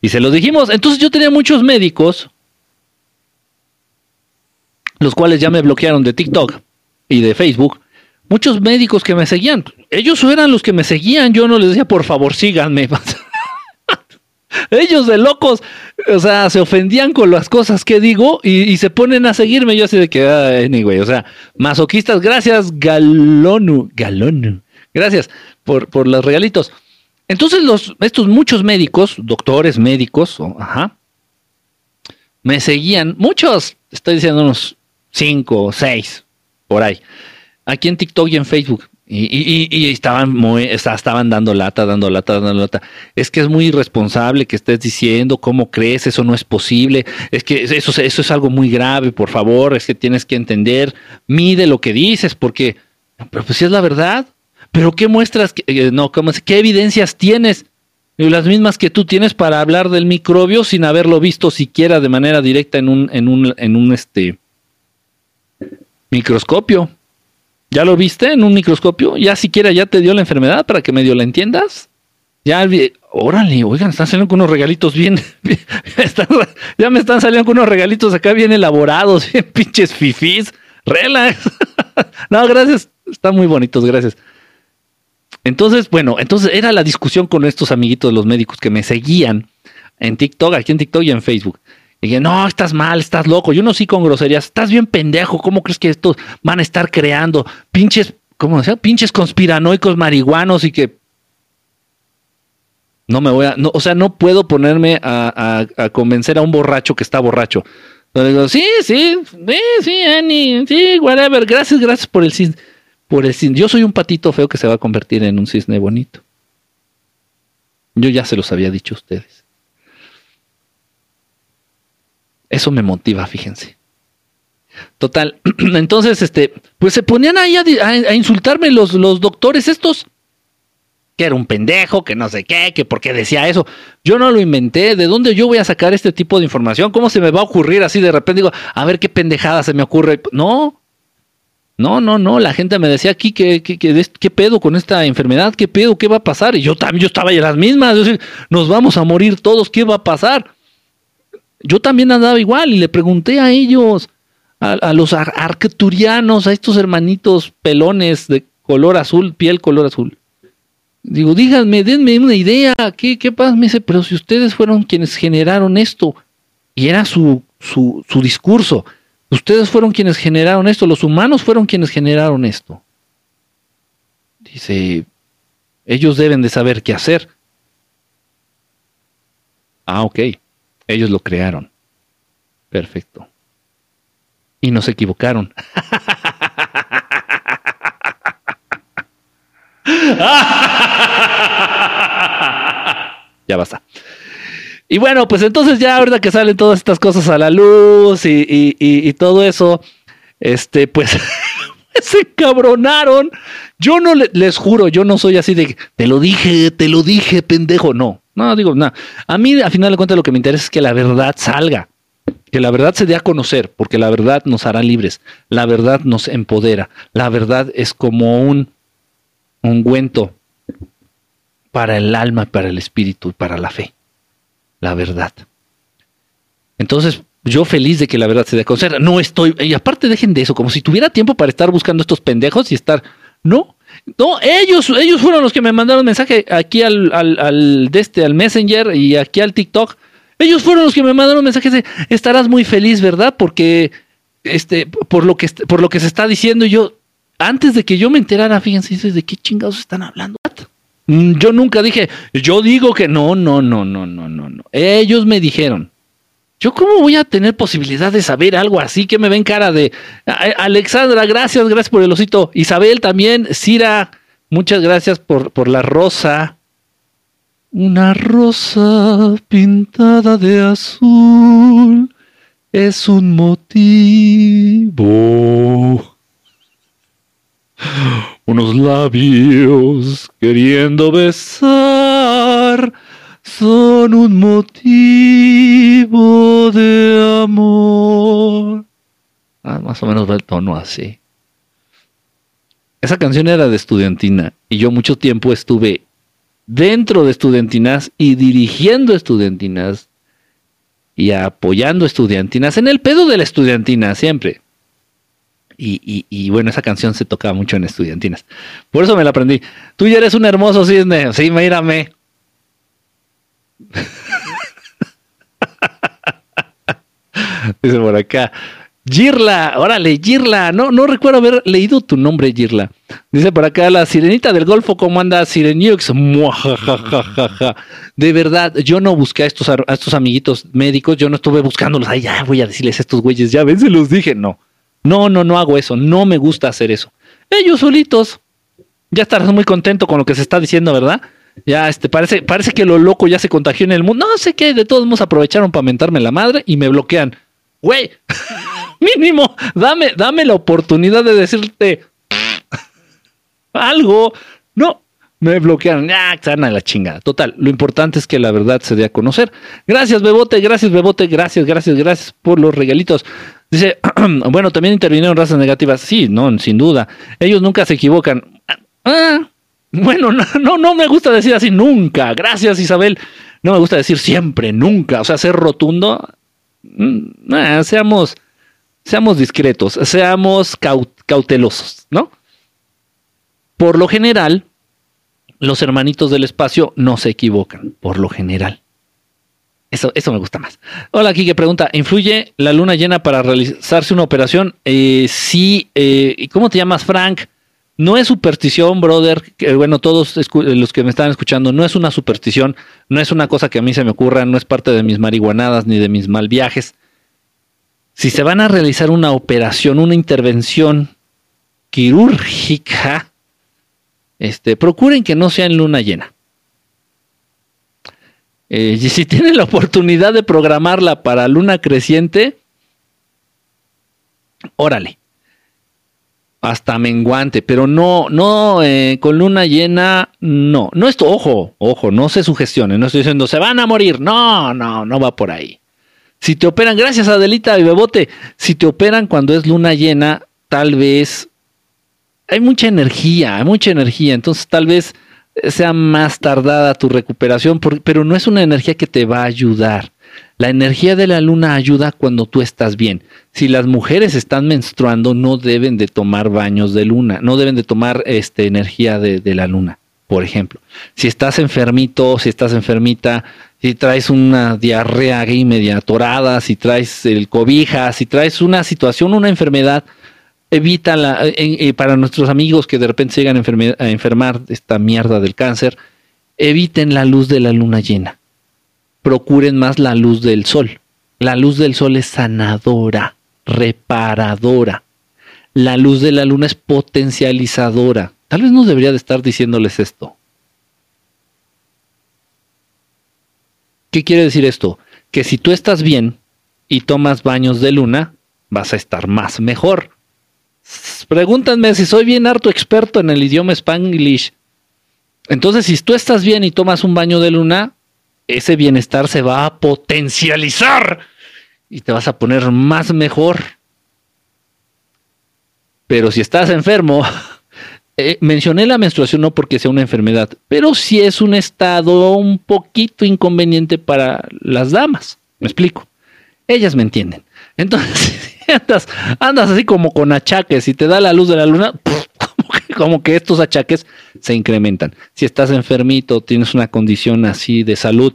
Y se lo dijimos, entonces yo tenía muchos médicos, los cuales ya me bloquearon de TikTok y de Facebook, muchos médicos que me seguían. Ellos eran los que me seguían, yo no les decía, por favor, síganme. Ellos de locos, o sea, se ofendían con las cosas que digo y, se ponen a seguirme. Yo así de que, anyway, o sea, masoquistas, gracias, Galonu, Galonu, gracias por, por los regalitos. Entonces, los, estos muchos médicos, doctores, médicos, ajá, me seguían, muchos, estoy diciendo unos cinco o seis, por ahí, aquí en TikTok y en Facebook. Y, estaban muy, estaban dando lata, dando lata, dando lata. Es que es muy irresponsable que estés diciendo cómo crees, eso no es posible. Es que eso, eso es algo muy grave, por favor, es que tienes que entender, mide lo que dices, porque, pero pues si es la verdad. Pero qué muestras, eh, no, ¿cómo, qué evidencias tienes, las mismas que tú tienes para hablar del microbio sin haberlo visto siquiera de manera directa en un, en un, en un este microscopio. ¿Ya lo viste en un microscopio? ¿Ya siquiera ya te dio la enfermedad para que medio la entiendas? Ya, órale, oigan, están saliendo con unos regalitos bien, ya me están saliendo con unos regalitos acá bien elaborados, bien pinches fifís, relax. no, gracias, están muy bonitos, gracias. Entonces, bueno, entonces era la discusión con estos amiguitos los médicos que me seguían en TikTok, aquí en TikTok y en Facebook. Y dije, no, estás mal, estás loco. Yo no sí con groserías. Estás bien pendejo. ¿Cómo crees que estos van a estar creando pinches, ¿cómo decía? Pinches conspiranoicos marihuanos y que. No me voy a, no, o sea, no puedo ponerme a, convencer a un borracho que está borracho. Le digo, sí, sí, sí, sí, Annie, sí, whatever, gracias, gracias por el cisne. Por el cisne. Yo soy un patito feo que se va a convertir en un cisne bonito. Yo ya se los había dicho a ustedes. Eso me motiva, fíjense. Total. Entonces, este, pues se ponían ahí a, insultarme los, los doctores estos que era un pendejo, que no sé qué, que por qué decía eso. Yo no lo inventé. ¿De dónde yo voy a sacar este tipo de información? ¿Cómo se me va a ocurrir así de repente? Digo, a ver qué pendejada se me ocurre. No, no, no, no. La gente me decía aquí que, qué pedo con esta enfermedad, qué pedo, qué va a pasar. Y yo también, yo estaba en las mismas. Nos vamos a morir todos, ¿qué va a pasar? Yo también andaba igual y le pregunté a ellos, a, los arcturianos, a estos hermanitos pelones de color azul, piel color azul Digo, díganme, denme una idea, ¿qué, qué pasa? Me dice, pero si ustedes fueron quienes generaron esto, y era su, su, su discurso, ustedes fueron quienes generaron esto, los humanos fueron quienes generaron esto. Dice, ellos deben de saber qué hacer. Ah, ok, ellos lo crearon. Perfecto. Y no se equivocaron. ya basta. Y bueno, pues entonces ya ahorita que salen todas estas cosas a la luz y, todo eso, este, pues se cabronaron. Yo no les juro, yo no soy así de te lo dije, te lo dije, pendejo. No, no digo nada. A mí, a final de cuentas, lo que me interesa es que la verdad salga, que la verdad se dé a conocer, porque la verdad nos hará libres, la verdad nos empodera, la verdad es como un ungüento para el alma, para el espíritu y para la fe. La verdad. Entonces, yo feliz de que la verdad se dé a conocer. No estoy, y aparte dejen de eso, como si tuviera tiempo para estar buscando estos pendejos y estar, no, no, ellos, ellos fueron los que me mandaron mensaje aquí al, al, este, al Messenger y aquí al TikTok. Ellos fueron los que me mandaron mensajes de, estarás muy feliz, ¿verdad? Porque, este, por lo que, por lo que se está diciendo, yo, antes de que yo me enterara, fíjense, ¿de qué chingados están hablando? Mm, yo nunca dije, yo digo que no, no, no, no, no, no, no. Ellos me dijeron. ¿Yo cómo voy a tener posibilidad de saber algo así que me ven cara de Alexandra, gracias, gracias por el osito. Isabel también, Cira, muchas gracias por, por la rosa. Una rosa pintada de azul es un motivo unos labios queriendo besar son un motivo de amor. Ah, más o menos va el tono así. Esa canción era de estudiantina y yo mucho tiempo estuve dentro de estudiantinas y dirigiendo estudiantinas y apoyando estudiantinas en el pedo de la estudiantina siempre. Y, bueno, esa canción se tocaba mucho en estudiantinas. Por eso me la aprendí. Tú ya eres un hermoso cisne. Sí, mírame. Dice por acá. Girla, órale, Girla. No, no recuerdo haber leído tu nombre, Girla. Dice por acá la sirenita del Golfo, ¿cómo anda Sireniux? De verdad, yo no busqué a estos, amiguitos médicos, yo no estuve buscándolos. Ay, ya voy a decirles a estos güeyes, ya ven, se los dije. No, no, no, no hago eso, no me gusta hacer eso. Ellos solitos. Ya estarás muy contento con lo que se está diciendo, ¿verdad? Ya, este, parece, parece que lo loco ya se contagió en el mundo. No sé qué, de todos modos aprovecharon para mentarme la madre y me bloquean. Güey, mínimo, dame, dame la oportunidad de decirte algo. No, me bloquearon. Ya, sana la chingada. Total, lo importante es que la verdad se dé a conocer. Gracias, Bebote, gracias, Bebote, gracias, gracias, gracias por los regalitos. Dice, bueno, también intervinieron razas negativas. Sí, no, sin duda. Ellos nunca se equivocan. Ah, bueno, no, no, me gusta decir así nunca. Gracias, Isabel. No me gusta decir siempre, nunca. O sea, ser rotundo. Mm, seamos, seamos discretos, seamos cautelosos, ¿no? Por lo general, los hermanitos del espacio no se equivocan, por lo general. Eso, eso me gusta más. Hola, que pregunta, ¿influye la luna llena para realizarse una operación? Eh, sí, eh, ¿cómo te llamas, Frank? No es superstición, brother. bueno, todos los que me están escuchando, no es una superstición, no es una cosa que a mí se me ocurra, no es parte de mis marihuanadas ni de mis mal viajes. Si se van a realizar una operación, una intervención quirúrgica, este, procuren que no sea en luna llena. Eh, y si tienen la oportunidad de programarla para luna creciente, órale hasta menguante, pero no, no, eh, con luna llena, no, no esto, ojo, ojo, no se sugestione, no estoy diciendo se van a morir, no, no, no va por ahí. Si te operan, gracias Adelita y Bebote, si te operan cuando es luna llena, tal vez hay mucha energía, hay mucha energía, entonces tal vez sea más tardada tu recuperación, pero no es una energía que te va a ayudar. La energía de la luna ayuda cuando tú estás bien. Si las mujeres están menstruando, no deben de tomar baños de luna, no deben de tomar este, energía de, la luna, por ejemplo. Si estás enfermito, si estás enfermita, si traes una diarrea ahí media atorada, si traes el cobija, si traes una situación, una enfermedad, evítala. Eh, para nuestros amigos que de repente llegan a, a enfermar esta mierda del cáncer, eviten la luz de la luna llena procuren más la luz del sol. La luz del sol es sanadora, reparadora. La luz de la luna es potencializadora. Tal vez no debería de estar diciéndoles esto. ¿Qué quiere decir esto? Que si tú estás bien y tomas baños de luna, vas a estar más mejor. Pregúntanme si soy bien harto experto en el idioma spanglish. Entonces, si tú estás bien y tomas un baño de luna, ese bienestar se va a potencializar y te vas a poner más mejor. Pero si estás enfermo, eh, mencioné la menstruación no porque sea una enfermedad, pero sí es un estado un poquito inconveniente para las damas. Me explico. Ellas me entienden. Entonces, andas, andas así como con achaques y te da la luz de la luna, como que estos achaques se incrementan. Si estás enfermito, tienes una condición así de salud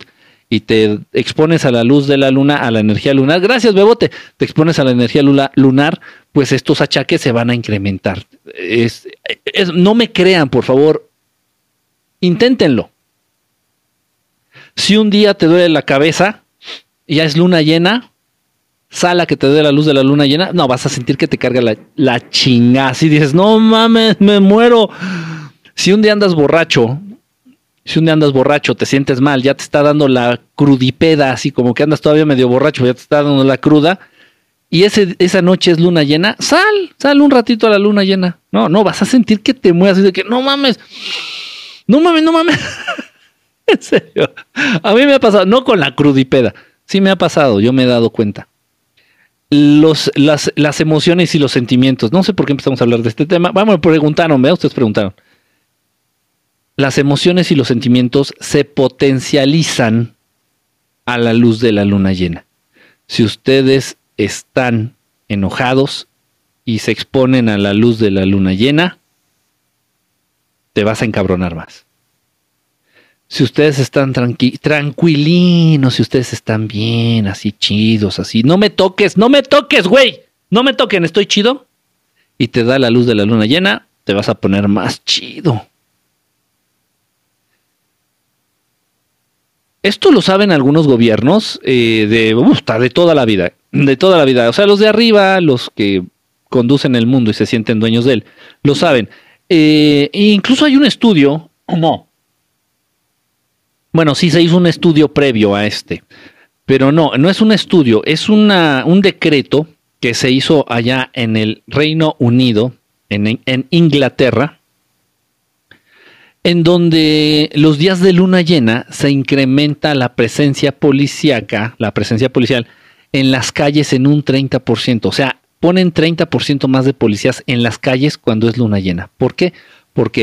y te expones a la luz de la luna, a la energía lunar, gracias Bebote, te expones a la energía lunar, pues estos achaques se van a incrementar. no me crean, por favor, inténtenlo. Si un día te duele la cabeza ya es luna llena, sala que te dé la luz de la luna llena, no, vas a sentir que te carga la, la chingada. Si dices, no mames, me muero. Si un día andas borracho, si un día andas borracho, te sientes mal, ya te está dando la crudipeda, así como que andas todavía medio borracho, ya te está dando la cruda, y ese, esa noche es luna llena, sal, sal un ratito a la luna llena. No, no, vas a sentir que te mueras y de que no mames, no mames, no mames. en serio. A mí me ha pasado, no con la crudipeda, sí me ha pasado, yo me he dado cuenta los, las, las, emociones y los sentimientos. No sé por qué empezamos a hablar de este tema. Vamos, preguntaron, ¿vea? Ustedes preguntaron. Las emociones y los sentimientos se potencializan a la luz de la luna llena. Si ustedes están enojados y se exponen a la luz de la luna llena, te vas a encabronar más si ustedes están tranquilinos, si ustedes están bien, así chidos, así, no me toques, no me toques, güey, no me toquen, estoy chido. Y te da la luz de la luna llena, te vas a poner más chido. Esto lo saben algunos gobiernos eh, de, de toda la vida, de toda la vida. O sea, los de arriba, los que conducen el mundo y se sienten dueños de él, lo saben. Eh, e incluso hay un estudio, no, bueno, sí se hizo un estudio previo a este, pero no, no es un estudio, es una, un decreto que se hizo allá en el Reino Unido, en, Inglaterra, en donde los días de luna llena se incrementa la presencia policíaca, la presencia policial en las calles en un 30%. O sea, ponen 30% más de policías en las calles cuando es luna llena. ¿Por qué?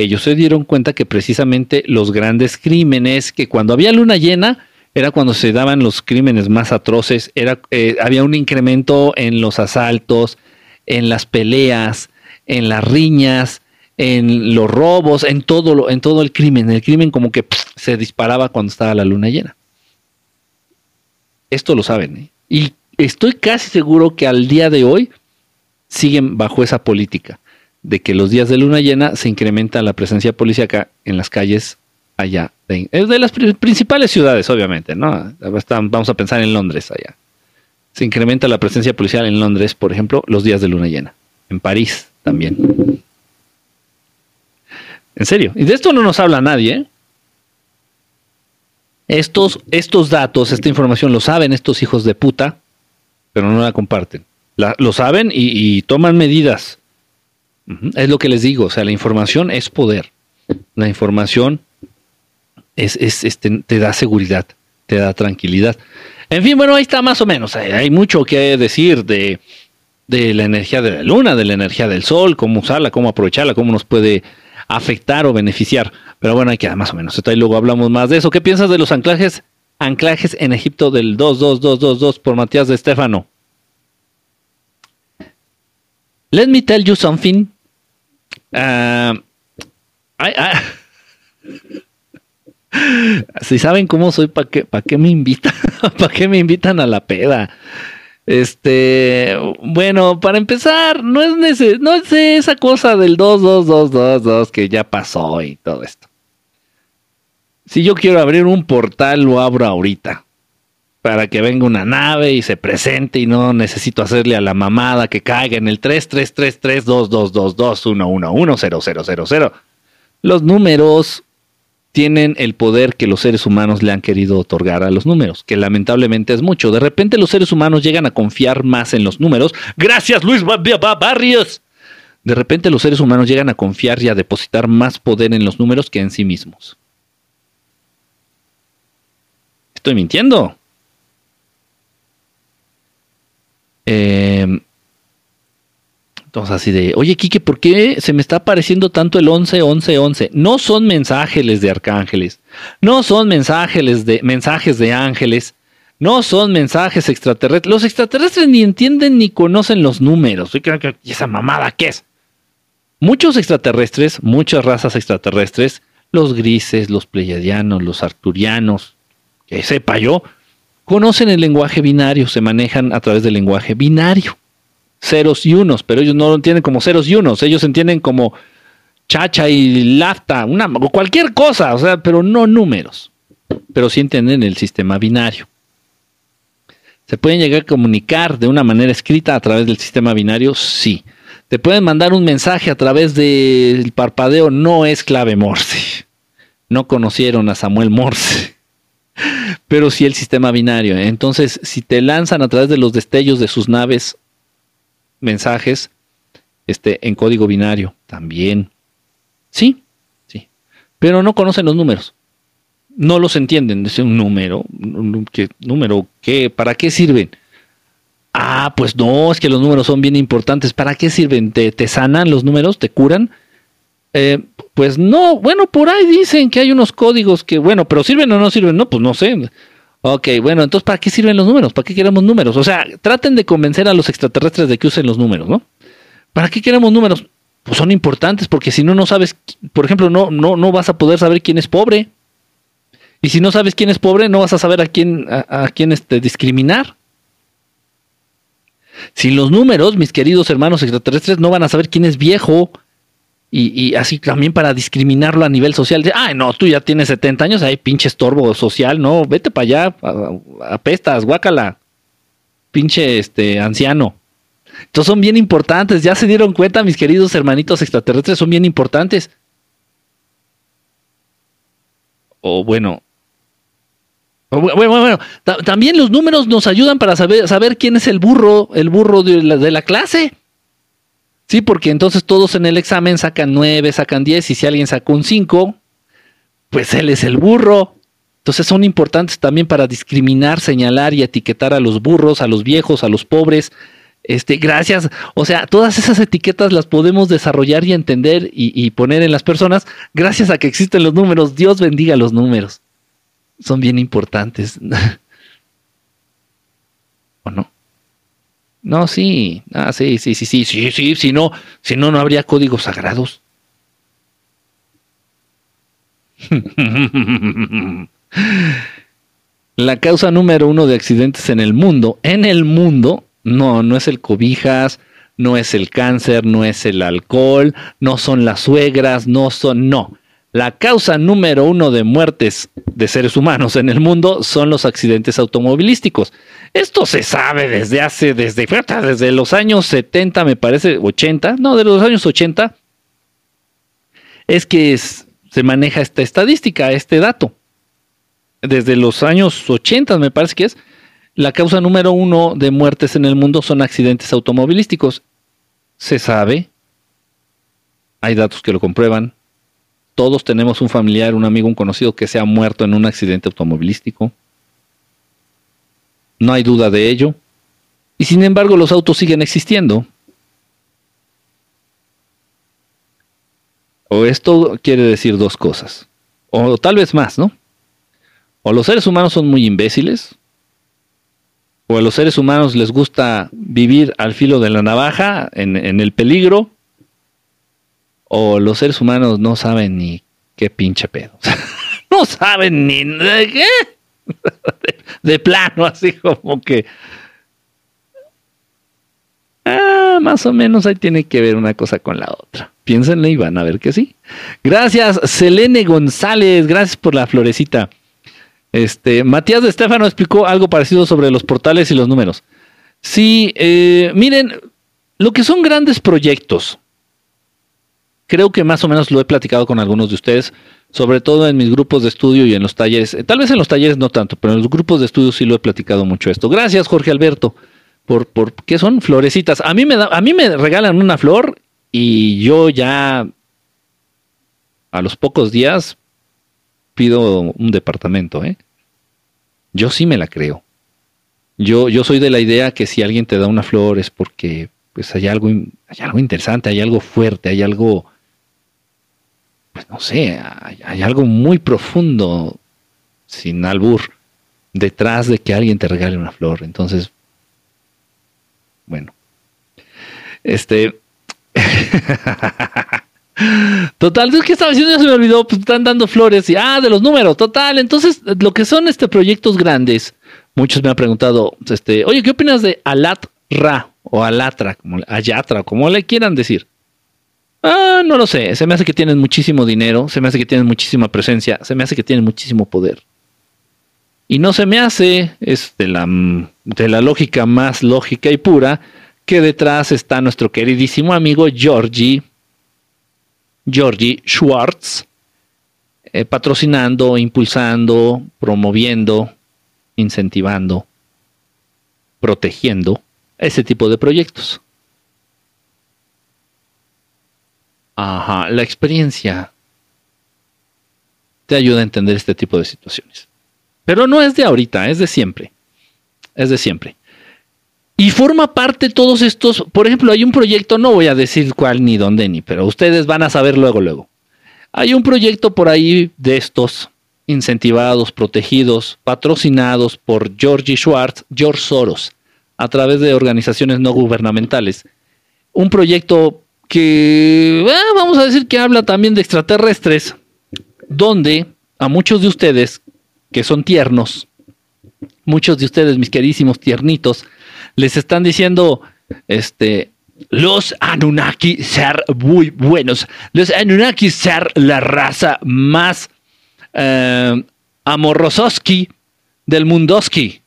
Ellos se dieron cuenta que precisamente los grandes crímenes, que cuando había luna llena, era cuando se daban los crímenes más atroces, era, eh, había un incremento en los asaltos, en las peleas, en las riñas, en los robos, en todo, lo, en todo el crimen. El crimen como que se disparaba cuando estaba la luna llena. Esto lo saben. ¿eh? Y estoy casi seguro que al día de hoy siguen bajo esa política de que los días de luna llena se incrementa la presencia policíaca en las calles allá. De, es de las principales ciudades, obviamente, ¿no? Vamos a pensar en Londres allá. Se incrementa la presencia policial en Londres, por ejemplo, los días de luna llena. En París también. En serio. Y de esto no nos habla nadie, ¿eh? Estos, estos datos, esta información lo saben estos hijos de puta, pero no la comparten. lo saben y, toman medidas. Es lo que les digo, o sea, la información es poder. La información es, este, te da seguridad, te da tranquilidad. En fin, bueno, ahí está más o menos. Hay, mucho que decir de, de la energía de la luna, de la energía del sol, cómo usarla, cómo aprovecharla, cómo nos puede afectar o beneficiar. Pero bueno, hay que más o menos. y luego hablamos más de eso. ¿Qué piensas de los anclajes? Anclajes en Egipto del 22222 por Matías de Estefano. Let me tell you something. Ah, si saben cómo soy, ¿para qué, ¿para qué me invitan? ¿Para qué me invitan a la peda? Este, bueno, para empezar, no es necesario, no es esa cosa del 22222 que ya pasó y todo esto. Si yo quiero abrir un portal, lo abro ahorita. Para que venga una nave y se presente y no necesito hacerle a la mamada que caiga en el 33332222111000. Los números tienen el poder que los seres humanos le han querido otorgar a los números, que lamentablemente es mucho. De repente los seres humanos llegan a confiar más en los números. Gracias Luis Barrios. De repente los seres humanos llegan a confiar y a depositar más poder en los números que en sí mismos. Estoy mintiendo. Eh, entonces así de, oye Kike, ¿por qué se me está apareciendo tanto el 11, 11, 11? No son mensajes de arcángeles, no son mensajes de, mensajes de ángeles, no son mensajes extraterrestres. Los extraterrestres ni entienden ni conocen los números. ¿Y esa mamada qué es? Muchos extraterrestres, muchas razas extraterrestres, los grises, los pleiadianos, los arturianos, que sepa yo, conocen el lenguaje binario, se manejan a través del lenguaje binario ceros y unos, pero ellos no lo entienden como ceros y unos, ellos entienden como chacha y lafta, una, cualquier cosa, o sea, pero no números, pero sí entienden el sistema binario. ¿Se pueden llegar a comunicar de una manera escrita a través del sistema binario? Sí. ¿Te pueden mandar un mensaje a través del parpadeo? No es clave Morse. No conocieron a Samuel Morse. Pero sí el sistema binario. Entonces, si te lanzan a través de los destellos de sus naves mensajes este, en código binario también. Sí, sí. Pero no conocen los números. No los entienden. Es un número. ¿Qué número? ¿Qué? ¿Para qué sirven? Ah, pues no, es que los números son bien importantes. ¿Para qué sirven? ¿Te, te sanan los números? ¿Te curan? Eh, pues no, bueno, por ahí dicen que hay unos códigos que, bueno, pero sirven o no sirven, no, pues no sé. Ok, bueno, entonces ¿para qué sirven los números? ¿Para qué queremos números? O sea, traten de convencer a los extraterrestres de que usen los números, ¿no? ¿Para qué queremos números? Pues son importantes porque si no, no sabes, por ejemplo, no, no, no vas a poder saber quién es pobre. Y si no sabes quién es pobre, no vas a saber a quién, a, quién este, discriminar. Sin los números, mis queridos hermanos extraterrestres, no van a saber quién es viejo, y, así también para discriminarlo a nivel social. De, Ay, no, tú ya tienes 70 años, hay pinche estorbo social, no, vete para allá, apestas, guácala, pinche este anciano. Entonces son bien importantes, ya se dieron cuenta, mis queridos hermanitos extraterrestres, son bien importantes. O bueno, bueno, bueno, también los números nos ayudan para saber, saber quién es el burro, el burro de la clase. Sí, porque entonces todos en el examen sacan 9, sacan 10 y si alguien sacó un 5, pues él es el burro. Entonces son importantes también para discriminar, señalar y etiquetar a los burros, a los viejos, a los pobres. Este, gracias. O sea, todas esas etiquetas las podemos desarrollar y entender y, y poner en las personas gracias a que existen los números. Dios bendiga los números. Son bien importantes. ¿O no? No, sí, ah, sí, sí, sí, sí, sí, sí, si no, si no, no habría códigos sagrados. La causa número uno de accidentes en el mundo, en el mundo, no, no es el cobijas, no es el cáncer, no es el alcohol, no son las suegras, no son, no. La causa número uno de muertes de seres humanos en el mundo son los accidentes automovilísticos. Esto se sabe desde hace, desde, desde los años 70, me parece, 80, no, de los años 80, es que se maneja esta estadística, este dato. Desde los años 80, me parece que es, la causa número uno de muertes en el mundo son accidentes automovilísticos. Se sabe, hay datos que lo comprueban. Todos tenemos un familiar, un amigo, un conocido que se ha muerto en un accidente automovilístico. No hay duda de ello. Y sin embargo los autos siguen existiendo. O esto quiere decir dos cosas. O tal vez más, ¿no? O los seres humanos son muy imbéciles, o a los seres humanos les gusta vivir al filo de la navaja, en, el peligro, o los seres humanos no saben ni qué pinche pedo. no saben ni qué. De, plano, así como que... Ah, más o menos ahí tiene que ver una cosa con la otra. Piénsenle y van a ver que sí. Gracias, Selene González. Gracias por la florecita. Este, Matías de Estefano explicó algo parecido sobre los portales y los números. Sí, eh, miren, lo que son grandes proyectos, creo que más o menos lo he platicado con algunos de ustedes, sobre todo en mis grupos de estudio y en los talleres. Eh, tal vez en los talleres no tanto, pero en los grupos de estudio sí lo he platicado mucho esto. Gracias, Jorge Alberto, por, por ¿qué son? Florecitas. A mí me da, a mí me regalan una flor y yo ya a los pocos días pido un departamento, ¿eh? Yo sí me la creo. Yo, yo soy de la idea que si alguien te da una flor es porque pues hay algo, hay algo interesante, hay algo fuerte, hay algo, pues no sé, hay, algo muy profundo, sin albur, detrás de que alguien te regale una flor. Entonces, bueno, este... Total, ¿qué estaba diciendo? Ya se me olvidó, pues están dando flores y, ah, de los números, total. Entonces, lo que son este proyectos grandes, muchos me han preguntado, este, oye, ¿qué opinas de Alatra o Alatra, como Ayatra, como le quieran decir? Ah, no lo sé, se me hace que tienen muchísimo dinero, se me hace que tienen muchísima presencia, se me hace que tienen muchísimo poder. Y no se me hace, es de la, de la lógica más lógica y pura, que detrás está nuestro queridísimo amigo Georgie Georgie Schwartz, eh, patrocinando, impulsando, promoviendo, incentivando, protegiendo ese tipo de proyectos. Ajá, la experiencia te ayuda a entender este tipo de situaciones. Pero no es de ahorita, es de siempre. Es de siempre. Y forma parte todos estos, por ejemplo, hay un proyecto, no voy a decir cuál ni dónde ni, pero ustedes van a saber luego, luego. Hay un proyecto por ahí de estos, incentivados, protegidos, patrocinados por Georgie Schwartz, George Soros, a través de organizaciones no gubernamentales. Un proyecto que, eh, vamos a decir que habla también de extraterrestres, donde a muchos de ustedes, que son tiernos, muchos de ustedes, mis queridísimos tiernitos, les están diciendo, este, los Anunnaki ser muy buenos, los Anunnaki ser la raza más eh, del mundoski,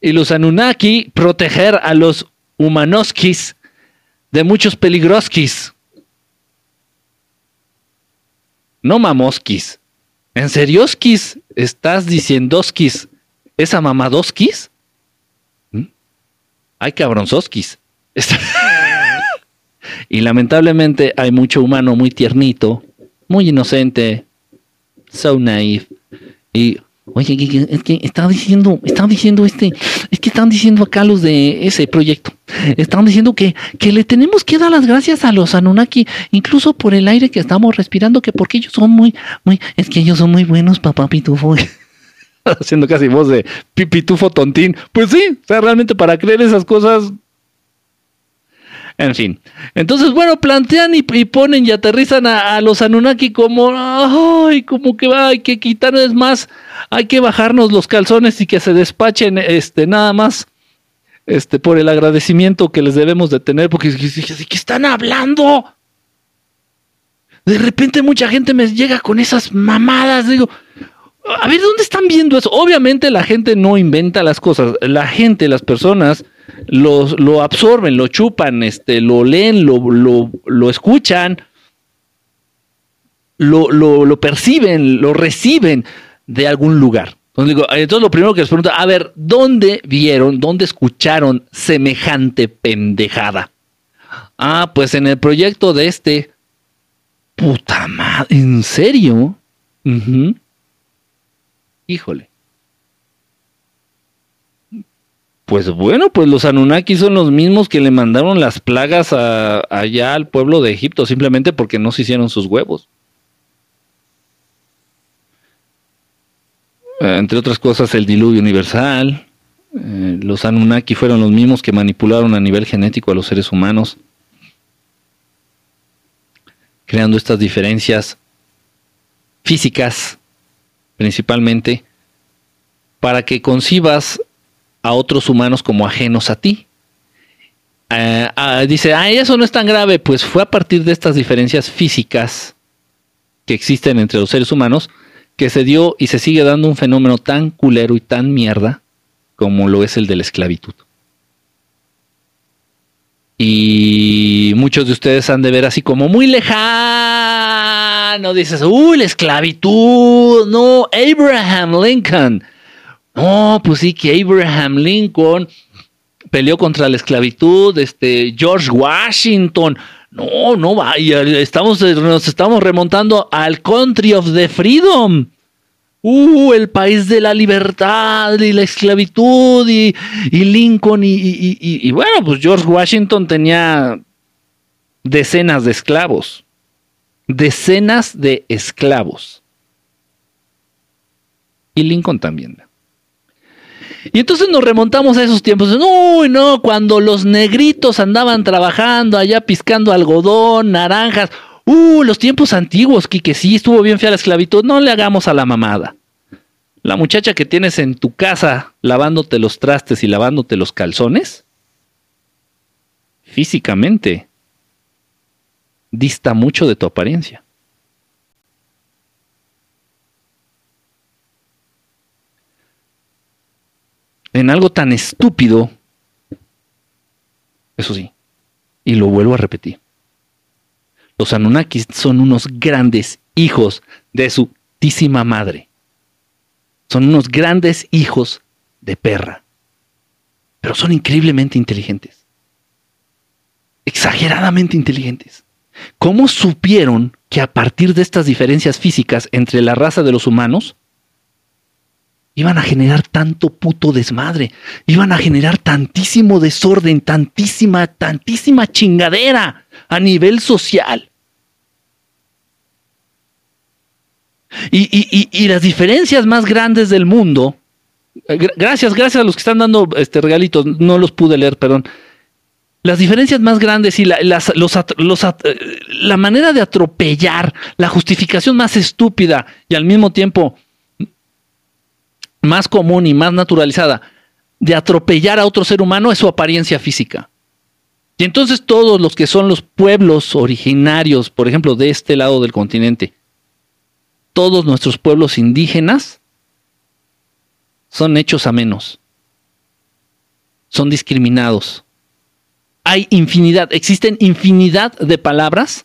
y los Anunnaki proteger a los humanoskis de muchos peligroskis. No mamoskis. ¿En serioskis estás diciendo skis? ¿Esa mamadoskis? hay cabronzoskis. y lamentablemente hay mucho humano muy tiernito, muy inocente, so naive. Y, oye, es que están diciendo, están diciendo este, es que están diciendo acá los de ese proyecto. Están diciendo que, que le tenemos que dar las gracias a los Anunnaki, incluso por el aire que estamos respirando, que porque ellos son muy, muy, es que ellos son muy buenos, papá pitufo. haciendo casi voz de pipitufo tontín. Pues sí, o sea, realmente para creer esas cosas. En fin. Entonces, bueno, plantean y, ponen y aterrizan a, los Anunnaki como, ay, como que hay que quitarles más, hay que bajarnos los calzones y que se despachen, este, nada más este, por el agradecimiento que les debemos de tener, porque ¿de qué están hablando? De repente mucha gente me llega con esas mamadas, digo, a ver, ¿dónde están viendo eso? Obviamente la gente no inventa las cosas, la gente, las personas lo absorben, lo chupan, este, lo leen, lo, lo, escuchan, lo, lo, perciben, lo reciben de algún lugar. Entonces, lo primero que les pregunto, a ver, ¿dónde vieron, dónde escucharon semejante pendejada? Ah, pues en el proyecto de este. Puta madre, ¿en serio? Híjole. Pues bueno, pues los Anunnaki son los mismos que le mandaron las plagas allá al pueblo de Egipto, simplemente porque no se hicieron sus huevos. Eh, entre otras cosas, el diluvio universal. Eh, los Anunnaki fueron los mismos que manipularon a nivel genético a los seres humanos, creando estas diferencias físicas, principalmente, para que concibas a otros humanos como ajenos a ti. Eh, ah, dice, ah, eso no es tan grave, pues fue a partir de estas diferencias físicas que existen entre los seres humanos que se dio y se sigue dando un fenómeno tan culero y tan mierda como lo es el de la esclavitud. Y muchos de ustedes han de ver así como muy lejano, dices, uy, la esclavitud, no, Abraham Lincoln no, pues sí, que Abraham Lincoln peleó contra la esclavitud, este, George Washington. No, no vaya, estamos, nos estamos remontando al country of the freedom. Uh, el país de la libertad y la esclavitud y, Lincoln y, y, bueno, pues George Washington tenía decenas de esclavos. Decenas de esclavos. Y Lincoln también. Y entonces nos remontamos a esos tiempos. Uy, no, cuando los negritos andaban trabajando allá piscando algodón, naranjas. Uh, los tiempos antiguos, Kike, sí, estuvo bien fea la esclavitud. No le hagamos a la mamada. La muchacha que tienes en tu casa lavándote los trastes y lavándote los calzones, físicamente, dista mucho de tu apariencia. En algo tan estúpido, eso sí, y lo vuelvo a repetir. Los Anunnakis son unos grandes hijos de su tísima madre. Son unos grandes hijos de perra. Pero son increíblemente inteligentes. Exageradamente inteligentes. ¿Cómo supieron que a partir de estas diferencias físicas entre la raza de los humanos, iban a generar tanto puto desmadre, iban a generar tantísimo desorden, tantísima, tantísima chingadera a nivel social. Y, las diferencias más grandes del mundo, eh, gracias, gracias a los que están dando este regalitos, no los pude leer, perdón. Las diferencias más grandes y la, las, eh, la manera de atropellar, la justificación más estúpida y al mismo tiempo más común y más naturalizada de atropellar a otro ser humano es su apariencia física. Y entonces todos los que son los pueblos originarios, por ejemplo, de este lado del continente, todos nuestros pueblos indígenas son hechos a menos. Son discriminados. Hay infinidad, existen infinidad de palabras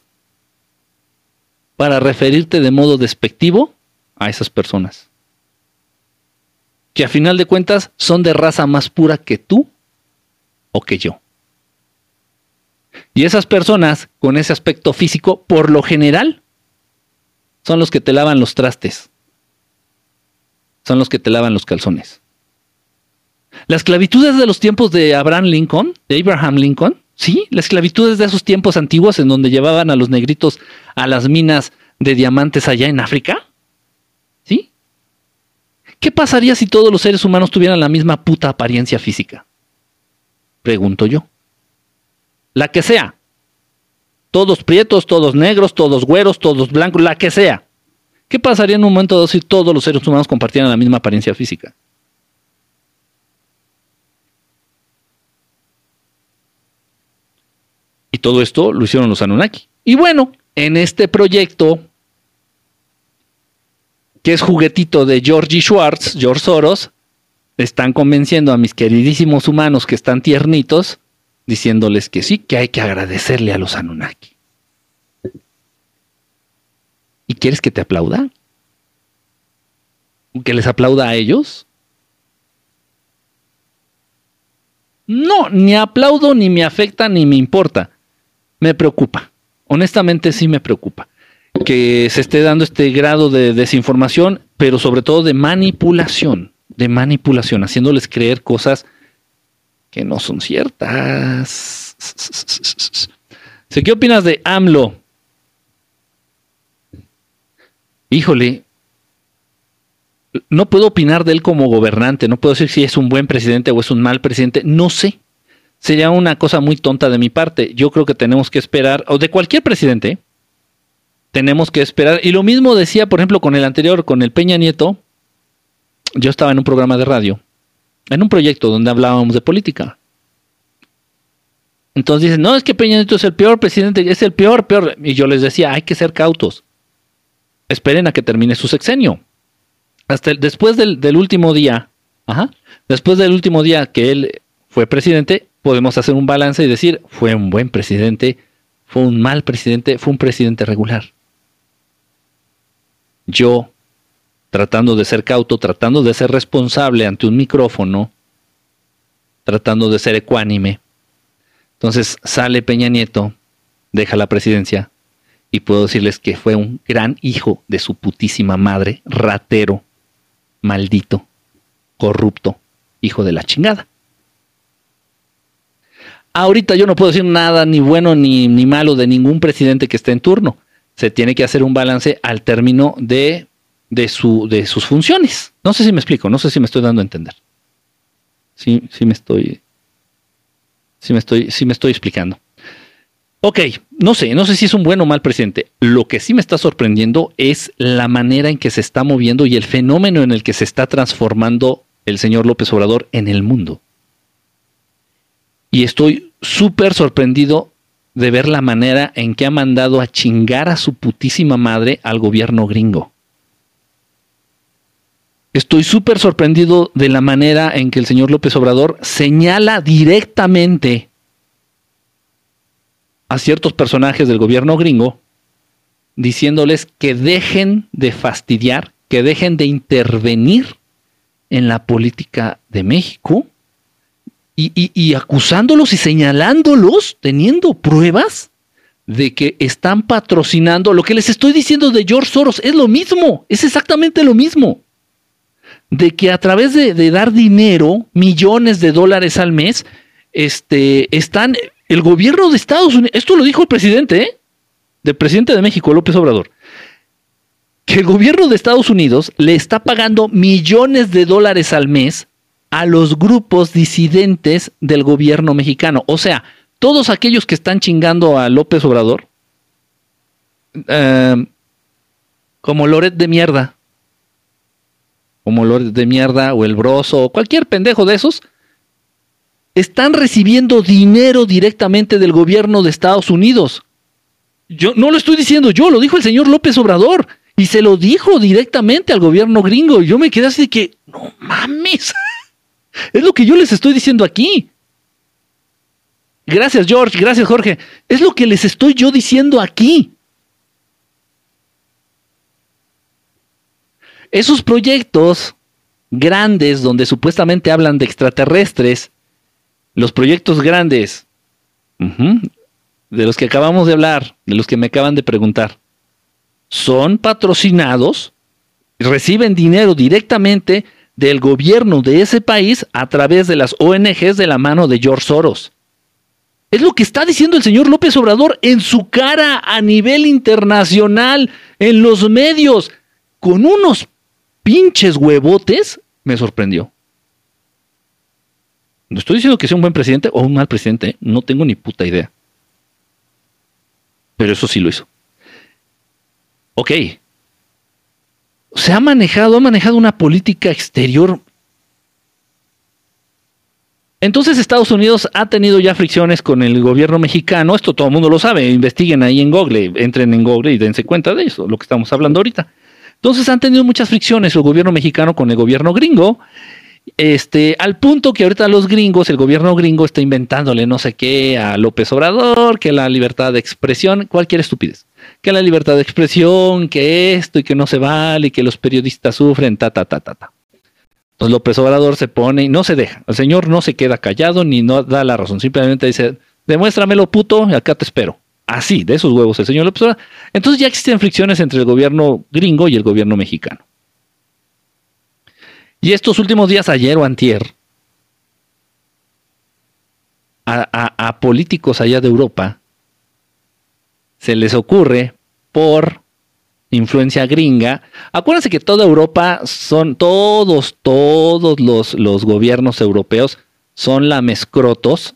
para referirte de modo despectivo a esas personas que a final de cuentas son de raza más pura que tú o que yo. Y esas personas con ese aspecto físico, por lo general, son los que te lavan los trastes. Son los que te lavan los calzones. La esclavitud es de los tiempos de Abraham Lincoln, de Abraham Lincoln. Sí, la esclavitud es de esos tiempos antiguos en donde llevaban a los negritos a las minas de diamantes allá en África. ¿Qué pasaría si todos los seres humanos tuvieran la misma puta apariencia física? Pregunto yo. La que sea. Todos prietos, todos negros, todos güeros, todos blancos, la que sea. ¿Qué pasaría en un momento dado si todos los seres humanos compartieran la misma apariencia física? Y todo esto lo hicieron los Anunnaki. Y bueno, en este proyecto que es juguetito de Georgie Schwartz, George Soros, están convenciendo a mis queridísimos humanos que están tiernitos, diciéndoles que sí, que hay que agradecerle a los Anunnaki. ¿Y quieres que te aplauda? ¿Que les aplauda a ellos? No, ni aplaudo, ni me afecta, ni me importa. Me preocupa. Honestamente sí me preocupa. Que se esté dando este grado de desinformación, pero sobre todo de manipulación. De manipulación, haciéndoles creer cosas que no son ciertas. ¿Qué opinas de AMLO? híjole, no puedo opinar de él como gobernante, no puedo decir si es un buen presidente o es un mal presidente, no sé. Sería una cosa muy tonta de mi parte. Yo creo que tenemos que esperar, o de cualquier presidente, tenemos que esperar. Y lo mismo decía, por ejemplo, con el anterior, con el Peña Nieto. Yo estaba en un programa de radio, en un proyecto donde hablábamos de política. Entonces dicen, no, es que Peña Nieto es el peor presidente, es el peor, peor. Y yo les decía, hay que ser cautos esperen a que termine su sexenio. Hasta después del, último día, después del último día que él fue presidente, podemos hacer un balance y decir, fue un buen presidente, fue un mal presidente, fue un presidente regular. Yo, tratando de ser cauto, tratando de ser responsable ante un micrófono, tratando de ser ecuánime. Entonces sale Peña Nieto, deja la presidencia, y puedo decirles que fue un gran hijo de su putísima madre, ratero, maldito, corrupto, hijo de la chingada. Ahorita yo no puedo decir nada ni bueno ni, ni malo de ningún presidente que esté en turno. Se tiene que hacer un balance al término de, de, su, de sus funciones. No sé si me explico, no sé si me estoy dando a entender. Sí, me estoy, sí me estoy, sí me estoy explicando. Ok, no sé, no sé si es un buen o mal presidente. Lo que sí me está sorprendiendo es la manera en que se está moviendo y el fenómeno en el que se está transformando el señor López Obrador en el mundo. Y estoy súper sorprendido de ver la manera en que ha mandado a chingar a su putísima madre al gobierno gringo. Estoy súper sorprendido de la manera en que el señor López Obrador señala directamente a ciertos personajes del gobierno gringo diciéndoles que dejen de fastidiar, que dejen de intervenir en la política de México y, acusándolos y señalándolos, teniendo pruebas de que están patrocinando lo que les estoy diciendo de George Soros. Es lo mismo, es exactamente lo mismo. De que a través de, dar dinero, millones de dólares al mes, este, están el gobierno de Estados Unidos, esto lo dijo el presidente, ¿eh? del presidente de México, López Obrador, que el gobierno de Estados Unidos le está pagando millones de dólares al mes a los grupos disidentes del gobierno mexicano. O sea, todos aquellos que están chingando a López Obrador, eh, como Loret de mierda, como Loret de mierda o el Broso o cualquier pendejo de esos, están recibiendo dinero directamente del gobierno de Estados Unidos. Yo no lo estoy diciendo yo, lo dijo el señor López Obrador y se lo dijo directamente al gobierno gringo. Y yo me quedé así de que, no mames, es lo que yo les estoy diciendo aquí. Gracias George, gracias Jorge. Es lo que les estoy yo diciendo aquí. Esos proyectos grandes donde supuestamente hablan de extraterrestres los proyectos grandes, de los que acabamos de hablar, de los que me acaban de preguntar, son patrocinados, reciben dinero directamente del gobierno de ese país a través de las ONGs de la mano de George Soros. Es lo que está diciendo el señor López Obrador en su cara a nivel internacional, en los medios, con unos pinches huevotes, me sorprendió. No estoy diciendo que sea un buen presidente o un mal presidente, no tengo ni puta idea. Pero eso sí lo hizo. Ok. Se ha manejado, ha manejado una política exterior. Entonces Estados Unidos ha tenido ya fricciones con el gobierno mexicano, esto todo el mundo lo sabe, investiguen ahí en Google, entren en Google y dense cuenta de eso, lo que estamos hablando ahorita. Entonces han tenido muchas fricciones el gobierno mexicano con el gobierno gringo, este, al punto que ahorita los gringos, el gobierno gringo está inventándole no sé qué a López Obrador, que la libertad de expresión, cualquier estupidez, que la libertad de expresión, que esto y que no se vale, y que los periodistas sufren, ta, ta, ta, ta, ta. Entonces López Obrador se pone y no se deja. El señor no se queda callado ni no da la razón. Simplemente dice, demuéstramelo puto y acá te espero. Así, de esos huevos el señor López Obrador. Entonces ya existen fricciones entre el gobierno gringo y el gobierno mexicano. Y estos últimos días, ayer o antier, a, políticos allá de Europa se les ocurre por influencia gringa. Acuérdense que toda Europa son todos, todos los, los gobiernos europeos son lamescrotos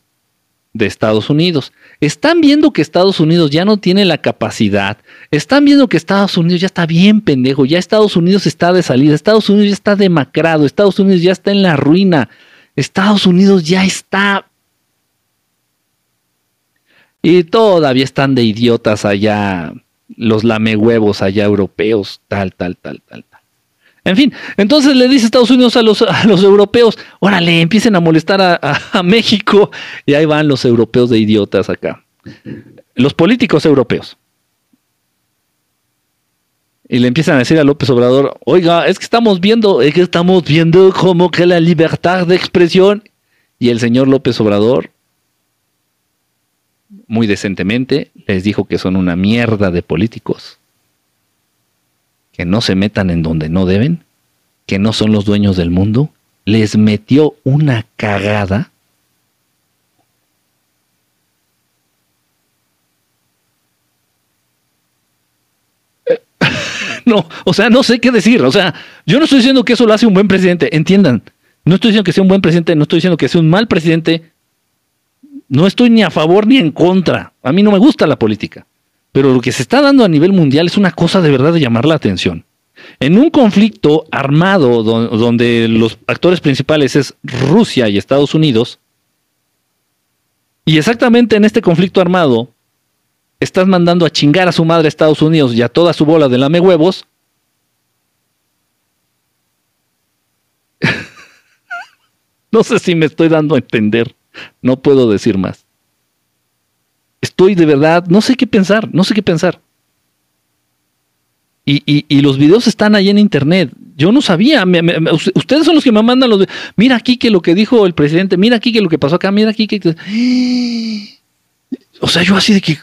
de Estados Unidos. Están viendo que Estados Unidos ya no tiene la capacidad. Están viendo que Estados Unidos ya está bien pendejo. Ya Estados Unidos está de salida. Estados Unidos ya está demacrado. Estados Unidos ya está en la ruina. Estados Unidos ya está... Y todavía están de idiotas allá los lamehuevos allá europeos, tal, tal, tal, tal, tal. En fin, entonces le dice Estados Unidos a los, a los europeos, órale, empiecen a molestar a, México. Y ahí van los europeos de idiotas acá. Los políticos europeos. Y le empiezan a decir a López Obrador, oiga, es que estamos viendo, es que estamos viendo como que la libertad de expresión. Y el señor López Obrador muy decentemente, les dijo que son una mierda de políticos, que no se metan en donde no deben, que no son los dueños del mundo, les metió una cagada. No, o sea, no sé qué decir. O sea, yo no estoy diciendo que eso lo hace un buen presidente, entiendan. No estoy diciendo que sea un buen presidente, no estoy diciendo que sea un mal presidente, no estoy ni a favor ni en contra. A mí no me gusta la política. Pero lo que se está dando a nivel mundial es una cosa de verdad de llamar la atención. En un conflicto armado donde los actores principales es Rusia y Estados Unidos, y exactamente en este conflicto armado, estás mandando a chingar a su madre Estados Unidos y a toda su bola de lame huevos. no sé si me estoy dando a entender. No puedo decir más. Estoy de verdad, no sé qué pensar, no sé qué pensar. Y, los videos están ahí en internet. Yo no sabía. ustedes son los que me mandan los. Mira aquí que lo que dijo el presidente. Mira aquí que lo que pasó acá. Mira aquí que. O sea, yo así de que.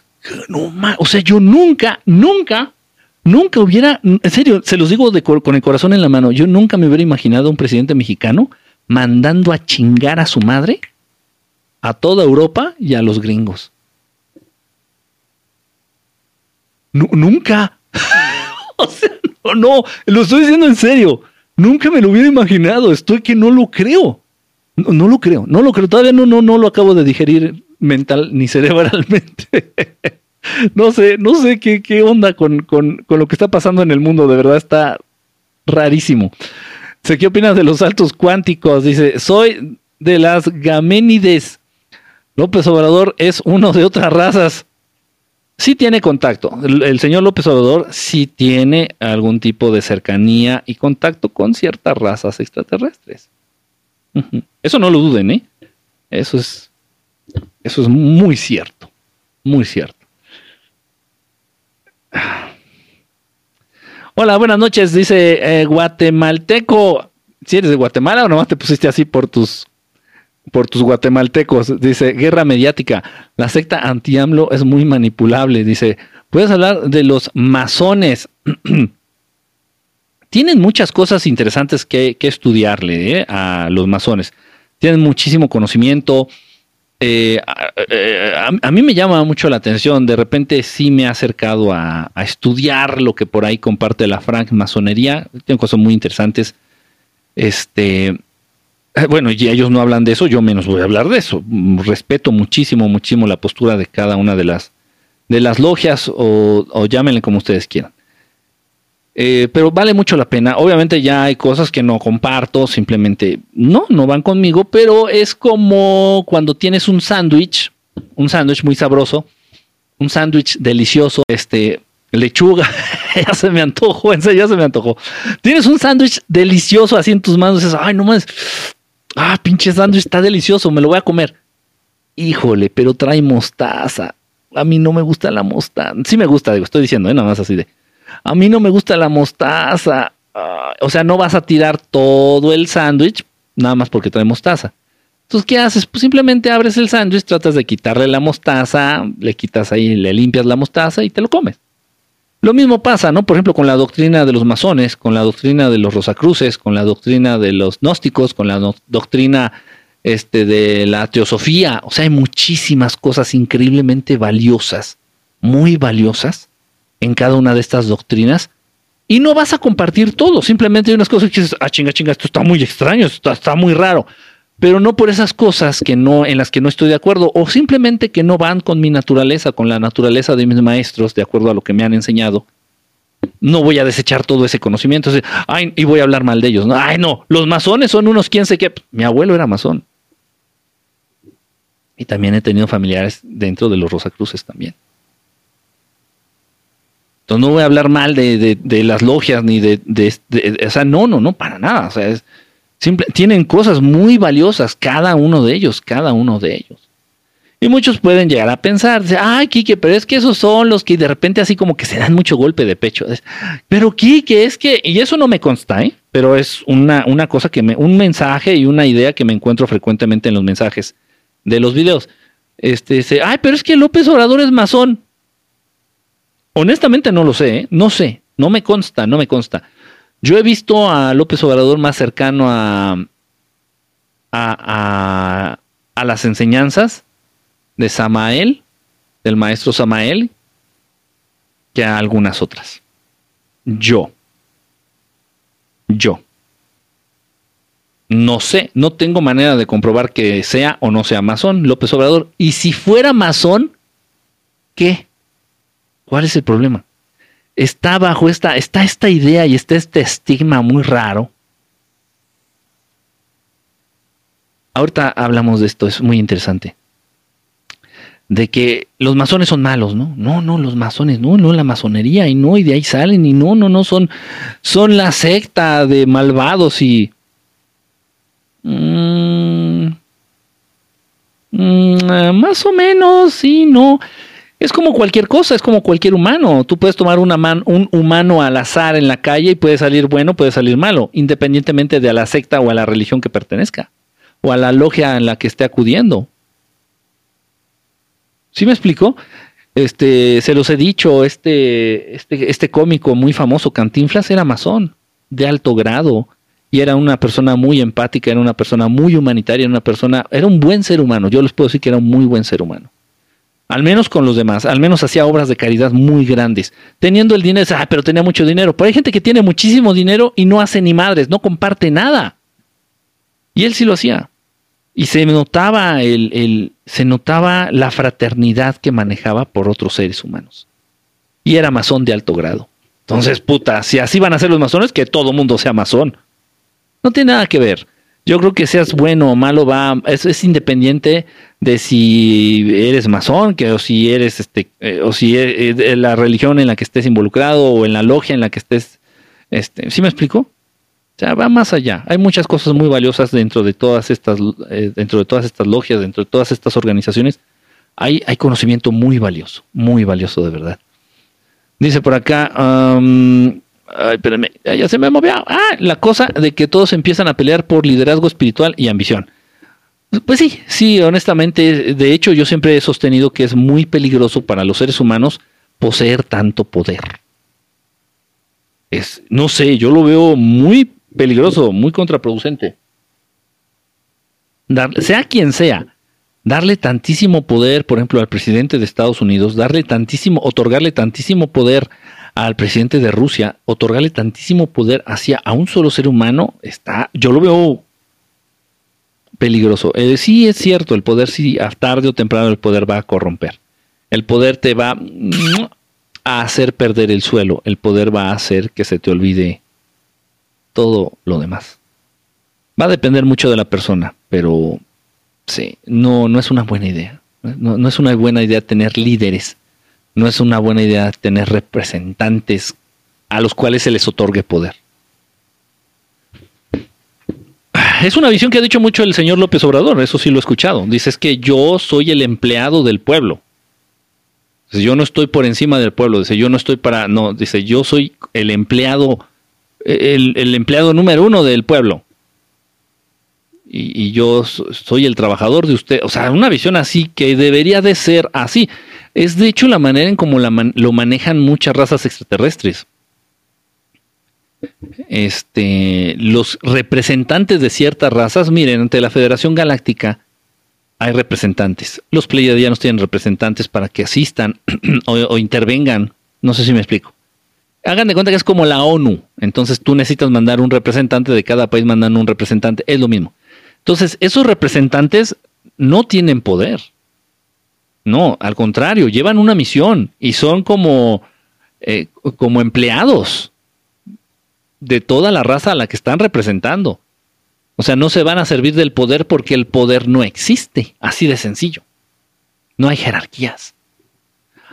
No, o sea, yo nunca, nunca, nunca hubiera. En serio, se los digo con el corazón en la mano. Yo nunca me hubiera imaginado un presidente mexicano mandando a chingar a su madre a toda Europa y a los gringos. nunca. o sea, no, no, lo estoy diciendo en serio. Nunca me lo hubiera imaginado. Estoy que no lo creo. No, lo creo, no lo creo. Todavía no, no, no lo acabo de digerir mental ni cerebralmente. no sé, no sé qué, qué onda con, con, con, lo que está pasando en el mundo. De verdad está rarísimo. ¿Qué opinas de los saltos cuánticos? Dice, soy de las Gaménides. López Obrador es uno de otras razas. Sí tiene contacto. El, señor López Obrador sí tiene algún tipo de cercanía y contacto con ciertas razas extraterrestres. Eso no lo duden, ¿eh? Eso es, eso es muy cierto. Muy cierto. Hola, buenas noches, dice eh, guatemalteco. Si eres de Guatemala o nomás te pusiste así por tus por tus guatemaltecos. Dice, guerra mediática. La secta anti-AMLO es muy manipulable. Dice, puedes hablar de los masones. Tienen muchas cosas interesantes que, estudiarle eh, a los masones. Tienen muchísimo conocimiento. Eh, a, mí me llama mucho la atención. De repente sí me ha acercado a, estudiar lo que por ahí comparte la francmasonería. Tienen cosas muy interesantes. Este, eh, bueno, y ellos no hablan de eso, yo menos voy a hablar de eso. Respeto muchísimo, muchísimo la postura de cada una de las, de las logias o, llámenle como ustedes quieran. Eh, pero vale mucho la pena. Obviamente ya hay cosas que no comparto, simplemente no, no van conmigo, pero es como cuando tienes un sándwich, un sándwich muy sabroso, un sándwich delicioso, este, lechuga, ya se me antojó, en serio, ya se me antojó. Tienes un sándwich delicioso así en tus manos, dices, ay, no más, ah, pinche sándwich está delicioso, me lo voy a comer. Híjole, pero trae mostaza. A mí no me gusta la mostaza. Sí me gusta, digo, estoy diciendo, ¿eh? nada más así de a mí no me gusta la mostaza. o sea, no vas a tirar todo el sándwich nada más porque trae mostaza. Entonces, ¿qué haces? Pues simplemente abres el sándwich, tratas de quitarle la mostaza, le quitas ahí, le limpias la mostaza y te lo comes. Lo mismo pasa, ¿no? Por ejemplo, con la doctrina de los masones, con la doctrina de los rosacruces, con la doctrina de los gnósticos, con la doctrina este, de la teosofía. O sea, hay muchísimas cosas increíblemente valiosas, muy valiosas, en cada una de estas doctrinas y no vas a compartir todo. Simplemente hay unas cosas que dices, ah, chinga, chinga, esto está muy extraño, esto está, muy raro. Pero no por esas cosas que no, en las que no estoy de acuerdo, o simplemente que no van con mi naturaleza, con la naturaleza de mis maestros, de acuerdo a lo que me han enseñado. No voy a desechar todo ese conocimiento. Ay, y voy a hablar mal de ellos. Ay, no, los masones son unos quién sé qué. Mi abuelo era masón. Y también he tenido familiares dentro de los Rosacruces también no voy a hablar mal de, las logias ni de, O sea, no, no, no, para nada. O sea, es tienen cosas muy valiosas, cada uno de ellos, cada uno de ellos. Y muchos pueden llegar a pensar, ay, Kike, pero es que esos son los que de repente así como que se dan mucho golpe de pecho. Pero Kike, es que, y eso no me consta, ¿eh? pero es una, una cosa que me, un mensaje y una idea que me encuentro frecuentemente en los mensajes de los videos. Este, dice, ay, pero es que López Obrador es masón. Honestamente no lo sé, ¿eh? no sé, no me consta, no me consta. Yo he visto a López Obrador más cercano a, a, a, las enseñanzas de Samael, del maestro Samael, que a algunas otras. Yo. Yo. No sé, no tengo manera de comprobar que sea o no sea masón López Obrador. Y si fuera masón, ¿qué? ¿Cuál es el problema? Está bajo esta, está esta idea y está este estigma muy raro. Ahorita hablamos de esto, es muy interesante. De que los masones son malos, ¿no? No, no, los masones, no, no, la masonería, y no, y de ahí salen, y no, no, no, son, son la secta de malvados y. Mm, mm, más o menos, sí, no. Es como cualquier cosa, es como cualquier humano. Tú puedes tomar una un humano al azar en la calle y puede salir bueno, puede salir malo, independientemente de a la secta o a la religión que pertenezca, o a la logia en la que esté acudiendo. ¿Sí me explico? Este, se los he dicho, este, este, este cómico muy famoso, Cantinflas, era masón, de alto grado, y era una persona muy empática, era una persona muy humanitaria, era una persona, era un buen ser humano. Yo les puedo decir que era un muy buen ser humano al menos con los demás, al menos hacía obras de caridad muy grandes. Teniendo el dinero, ah, pero tenía mucho dinero. Pero hay gente que tiene muchísimo dinero y no hace ni madres, no comparte nada. Y él sí lo hacía. Y se notaba el, se notaba la fraternidad que manejaba por otros seres humanos. Y era masón de alto grado. Entonces, puta, si así van a ser los masones, que todo mundo sea masón. No tiene nada que ver. Yo creo que seas bueno o malo va, eso es independiente de si eres masón, que o si eres este, eh, o si es, e, la religión en la que estés involucrado o en la logia en la que estés, este, ¿sí me explico? O sea, va más allá. Hay muchas cosas muy valiosas dentro de todas estas, eh, dentro de todas estas logias, dentro de todas estas organizaciones. Hay, hay conocimiento muy valioso, muy valioso de verdad. Dice por acá, Ay, espérame, ya se me movió. Ah, la cosa de que todos empiezan a pelear por liderazgo espiritual y ambición. Pues sí, sí, honestamente, de hecho yo siempre he sostenido que es muy peligroso para los seres humanos poseer tanto poder. Es, no sé, yo lo veo muy peligroso, muy contraproducente. sea quien sea, darle tantísimo poder, por ejemplo, al presidente de Estados Unidos, darle tantísimo, otorgarle tantísimo poder al presidente de Rusia, otorgarle tantísimo poder hacia a un solo ser humano, está, yo lo veo peligroso. Eh, sí es cierto, el poder sí, tarde o temprano el poder va a corromper. El poder te va a hacer perder el suelo, el poder va a hacer que se te olvide todo lo demás. Va a depender mucho de la persona, pero sí, no, no es una buena idea. No es una buena idea tener líderes. No es una buena idea tener representantes a los cuales se les otorgue poder. Es una visión que ha dicho mucho el señor López Obrador, eso sí lo he escuchado. Dice es que yo soy el empleado del pueblo. Yo no estoy por encima del pueblo. Dice, yo no estoy para. No, dice, yo soy el empleado, el empleado número uno del pueblo. Y, y, yo soy el trabajador de usted. O sea, una visión así que debería de ser así. Es de hecho la manera en cómo lo manejan muchas razas extraterrestres este, los representantes de ciertas razas, miren, ante la Federación Galáctica hay representantes. Los pleiadianos tienen representantes para que asistan o, o, intervengan. No sé si me explico. Hagan de cuenta que es como la ONU. Entonces tú necesitas mandar un representante de cada país, mandan un representante. Es lo mismo. Entonces, esos representantes no tienen poder. No, al contrario, llevan una misión y son como, eh, como empleados de toda la raza a la que están representando. O sea, no se van a servir del poder porque el poder no existe, así de sencillo. No hay jerarquías.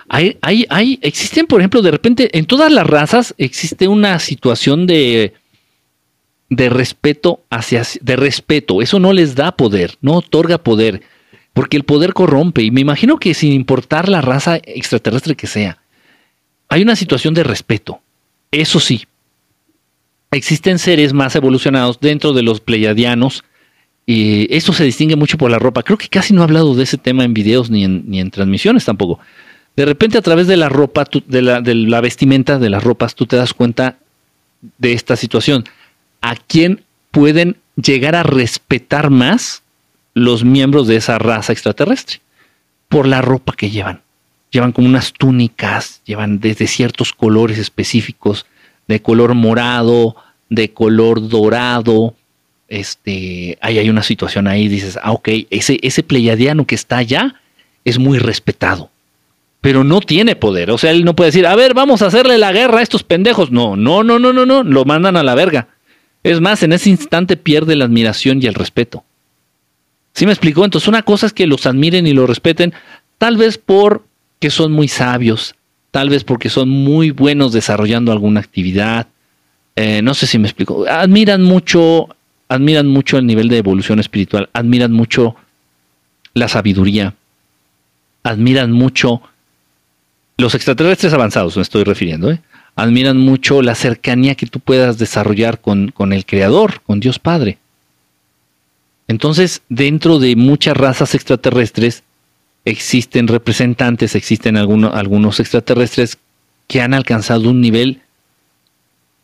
Hay, hay, hay, existen, por ejemplo, de repente, en todas las razas existe una situación de, de respeto hacia, de respeto. Eso no les da poder, no otorga poder, porque el poder corrompe. Y me imagino que sin importar la raza extraterrestre que sea, hay una situación de respeto. Eso sí, existen seres más evolucionados dentro de los pleiadianos. Y esto se distingue mucho por la ropa. Creo que casi no he hablado de ese tema en videos ni en, ni en transmisiones tampoco. De repente a través de la ropa, de, la, de la vestimenta, de las ropas, tú te das cuenta de esta situación. ¿A quién pueden llegar a respetar más los miembros de esa raza extraterrestre? Por la ropa que llevan. Llevan como unas túnicas, llevan desde ciertos colores específicos de color morado, de color dorado. Este, ahí hay una situación ahí, dices, ah, ok, ese, ese pleiadiano que está allá es muy respetado, pero no tiene poder. O sea, él no puede decir, a ver, vamos a hacerle la guerra a estos pendejos. No, no, no, no, no, no, lo mandan a la verga. Es más, en ese instante pierde la admiración y el respeto. ¿Sí me explicó? Entonces, una cosa es que los admiren y los respeten, tal vez por que son muy sabios, tal vez porque son muy buenos desarrollando alguna actividad. Eh, no sé si me explico. Admiran mucho, admiran mucho el nivel de evolución espiritual, admiran mucho la sabiduría, admiran mucho los extraterrestres avanzados, me estoy refiriendo, ¿eh? Admiran mucho la cercanía que tú puedas desarrollar con, con el Creador, con Dios Padre. Entonces, dentro de muchas razas extraterrestres, existen representantes, existen algunos, algunos extraterrestres que han alcanzado un nivel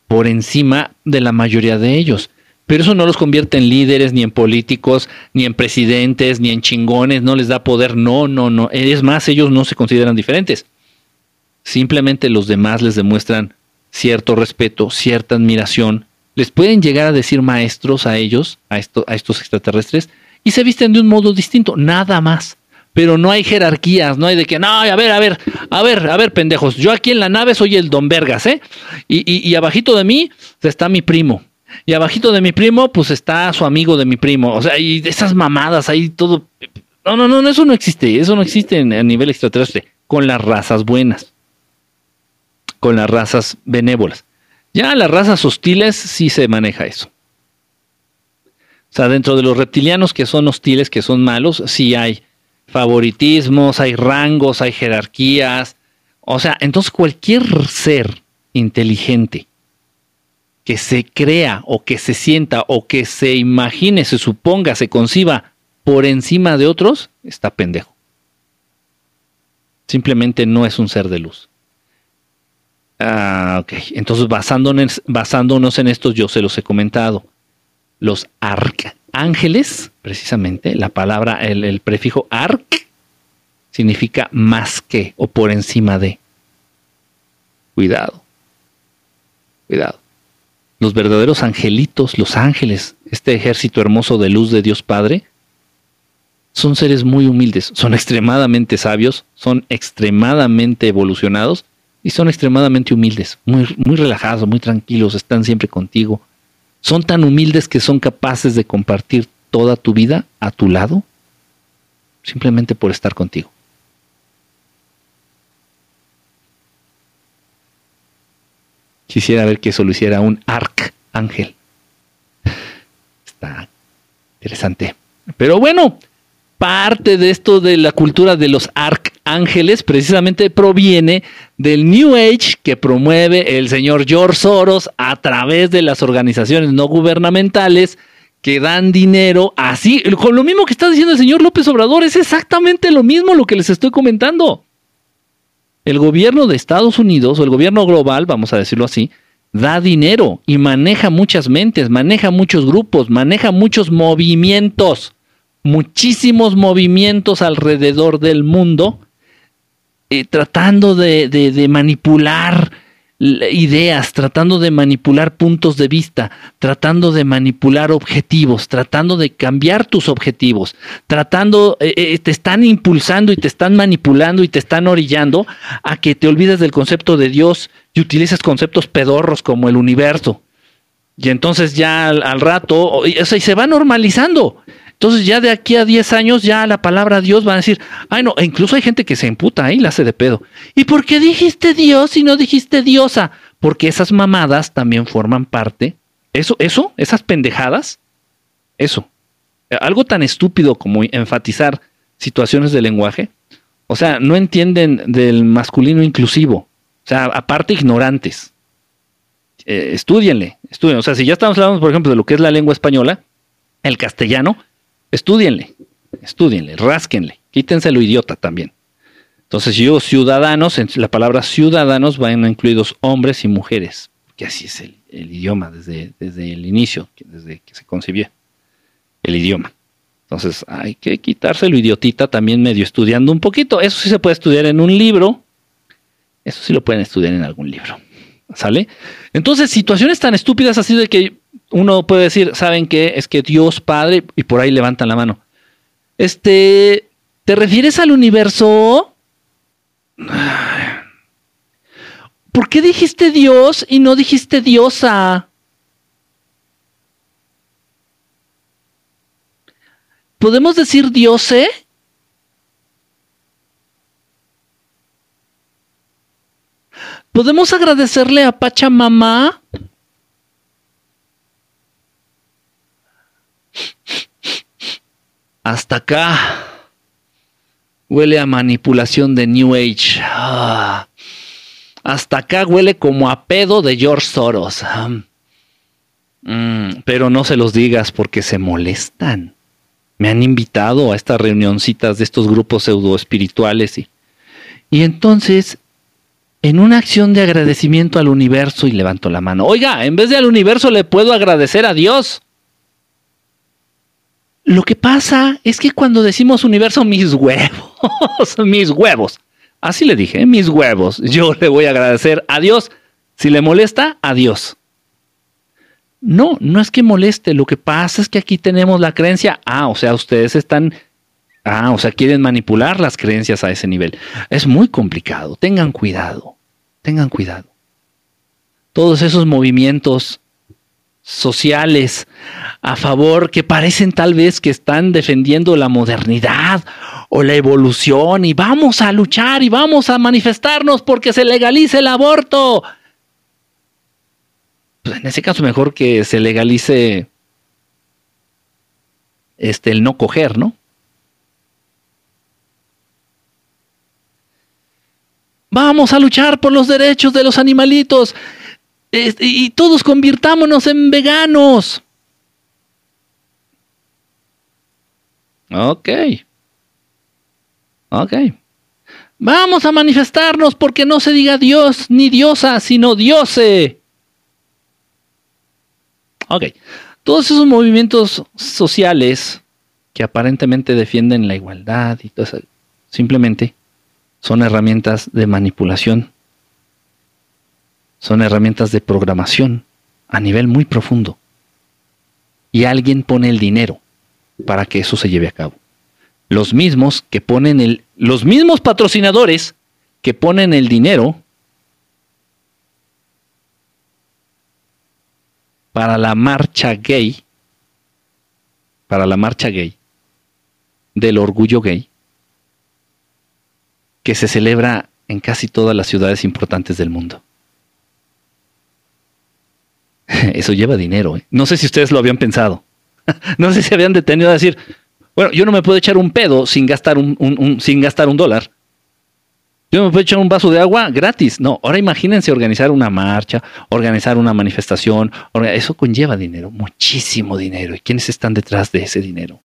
por encima de la mayoría de ellos. Pero eso no los convierte en líderes, ni en políticos, ni en presidentes, ni en chingones, no les da poder, no, no, no. Es más, ellos no se consideran diferentes. Simplemente los demás les demuestran cierto respeto, cierta admiración. Les pueden llegar a decir maestros a ellos, a, esto, a estos extraterrestres, y se visten de un modo distinto, nada más pero no hay jerarquías, no hay de que, no, a ver, a ver, a ver, a ver, pendejos, yo aquí en la nave soy el Don Vergas, ¿eh? Y, y, abajito de mí está mi primo. Y abajito de mi primo, pues está su amigo de mi primo. O sea, y esas mamadas ahí todo. No, no, no, eso no existe. Eso no existe a nivel extraterrestre. Con las razas buenas. Con las razas benévolas. Ya las razas hostiles sí se maneja eso. O sea, dentro de los reptilianos que son hostiles, que son malos, sí hay favoritismos, hay rangos, hay jerarquías. O sea, entonces cualquier ser inteligente que se crea o que se sienta o que se imagine, se suponga, se conciba por encima de otros, está pendejo. Simplemente no es un ser de luz. Ah, ok, entonces basándonos, en estos, yo se los he comentado. Los arca ángeles, precisamente, la palabra, el, el prefijo arc, significa más que o por encima de. Cuidado. Cuidado. Los verdaderos angelitos, los ángeles, este ejército hermoso de luz de Dios Padre, son seres muy humildes, son extremadamente sabios, son extremadamente evolucionados y son extremadamente humildes, muy, muy relajados, muy tranquilos, están siempre contigo. Son tan humildes que son capaces de compartir toda tu vida a tu lado simplemente por estar contigo. Quisiera ver que eso lo hiciera un arcángel. Está interesante. Pero bueno, parte de esto de la cultura de los arcángeles precisamente proviene del New Age que promueve el señor George Soros a través de las organizaciones no gubernamentales que dan dinero así, con lo mismo que está diciendo el señor López Obrador, es exactamente lo mismo lo que les estoy comentando. El gobierno de Estados Unidos, o el gobierno global, vamos a decirlo así, da dinero y maneja muchas mentes, maneja muchos grupos, maneja muchos movimientos, muchísimos movimientos alrededor del mundo, eh, tratando de, de manipular ideas, tratando de manipular puntos de vista, tratando de manipular objetivos, tratando de cambiar tus objetivos, tratando, eh, eh, te están impulsando y te están manipulando y te están orillando a que te olvides del concepto de Dios y utilices conceptos pedorros como el universo. Y entonces ya al, al rato, o sea, y se va normalizando. Entonces ya de aquí a 10 años ya la palabra Dios va a decir, ay no, e incluso hay gente que se emputa ahí, la hace de pedo. ¿Y por qué dijiste Dios y no dijiste diosa? Porque esas mamadas también forman parte, eso, eso, esas pendejadas, eso, algo tan estúpido como enfatizar situaciones de lenguaje, o sea, no entienden del masculino inclusivo, o sea, aparte ignorantes. Eh, estudienle, estudien. O sea, si ya estamos hablando, por ejemplo, de lo que es la lengua española, el castellano, Estudienle, estudienle, rásquenle, quítense lo idiota también. Entonces yo, ciudadanos, en la palabra ciudadanos van incluidos hombres y mujeres, porque así es el, idioma desde, desde el inicio, desde que se concibió el idioma. Entonces hay que quitarse lo idiotita también medio estudiando un poquito. Eso sí se puede estudiar en un libro. Eso sí lo pueden estudiar en algún libro. ¿Sale? Entonces, situaciones tan estúpidas así de que uno puede decir, ¿saben qué? Es que Dios Padre, y por ahí levantan la mano. Este, ¿te refieres al universo? ¿Por qué dijiste Dios y no dijiste diosa? ¿Podemos decir diose? ¿Podemos agradecerle a Pachamama? Hasta acá huele a manipulación de New Age. Ah. hasta acá huele como a pedo de George Soros. Ah. Mm, pero no se los digas porque se molestan. Me han invitado a estas reunioncitas de estos grupos pseudo espirituales y, y entonces en una acción de agradecimiento al universo y levanto la mano. Oiga, en vez de al universo le puedo agradecer a Dios. Lo que pasa es que cuando decimos universo, mis huevos, mis huevos, así le dije, mis huevos, yo le voy a agradecer a Dios. Si le molesta, a Dios. No, no es que moleste, lo que pasa es que aquí tenemos la creencia, ah, o sea, ustedes están, ah, o sea, quieren manipular las creencias a ese nivel. Es muy complicado, tengan cuidado, tengan cuidado. Todos esos movimientos sociales a favor que parecen tal vez que están defendiendo la modernidad o la evolución y vamos a luchar y vamos a manifestarnos porque se legalice el aborto. Pues en ese caso mejor que se legalice este el no coger, ¿no? Vamos a luchar por los derechos de los animalitos y todos convirtámonos en veganos. Ok. Ok. Vamos a manifestarnos porque no se diga Dios ni diosa, sino diose. Ok. Todos esos movimientos sociales que aparentemente defienden la igualdad y todo eso, simplemente son herramientas de manipulación son herramientas de programación a nivel muy profundo. Y alguien pone el dinero para que eso se lleve a cabo. Los mismos que ponen el, los mismos patrocinadores que ponen el dinero para la marcha gay, para la marcha gay, del orgullo gay, que se celebra en casi todas las ciudades importantes del mundo. Eso lleva dinero. ¿eh? No sé si ustedes lo habían pensado. no sé si habían detenido a decir, bueno, yo no me puedo echar un pedo sin gastar un, sin gastar un dólar. Yo me puedo echar un vaso de agua gratis. No, ahora imagínense organizar una marcha, organizar una manifestación. Eso conlleva dinero, muchísimo dinero. ¿Y quiénes están detrás de ese dinero?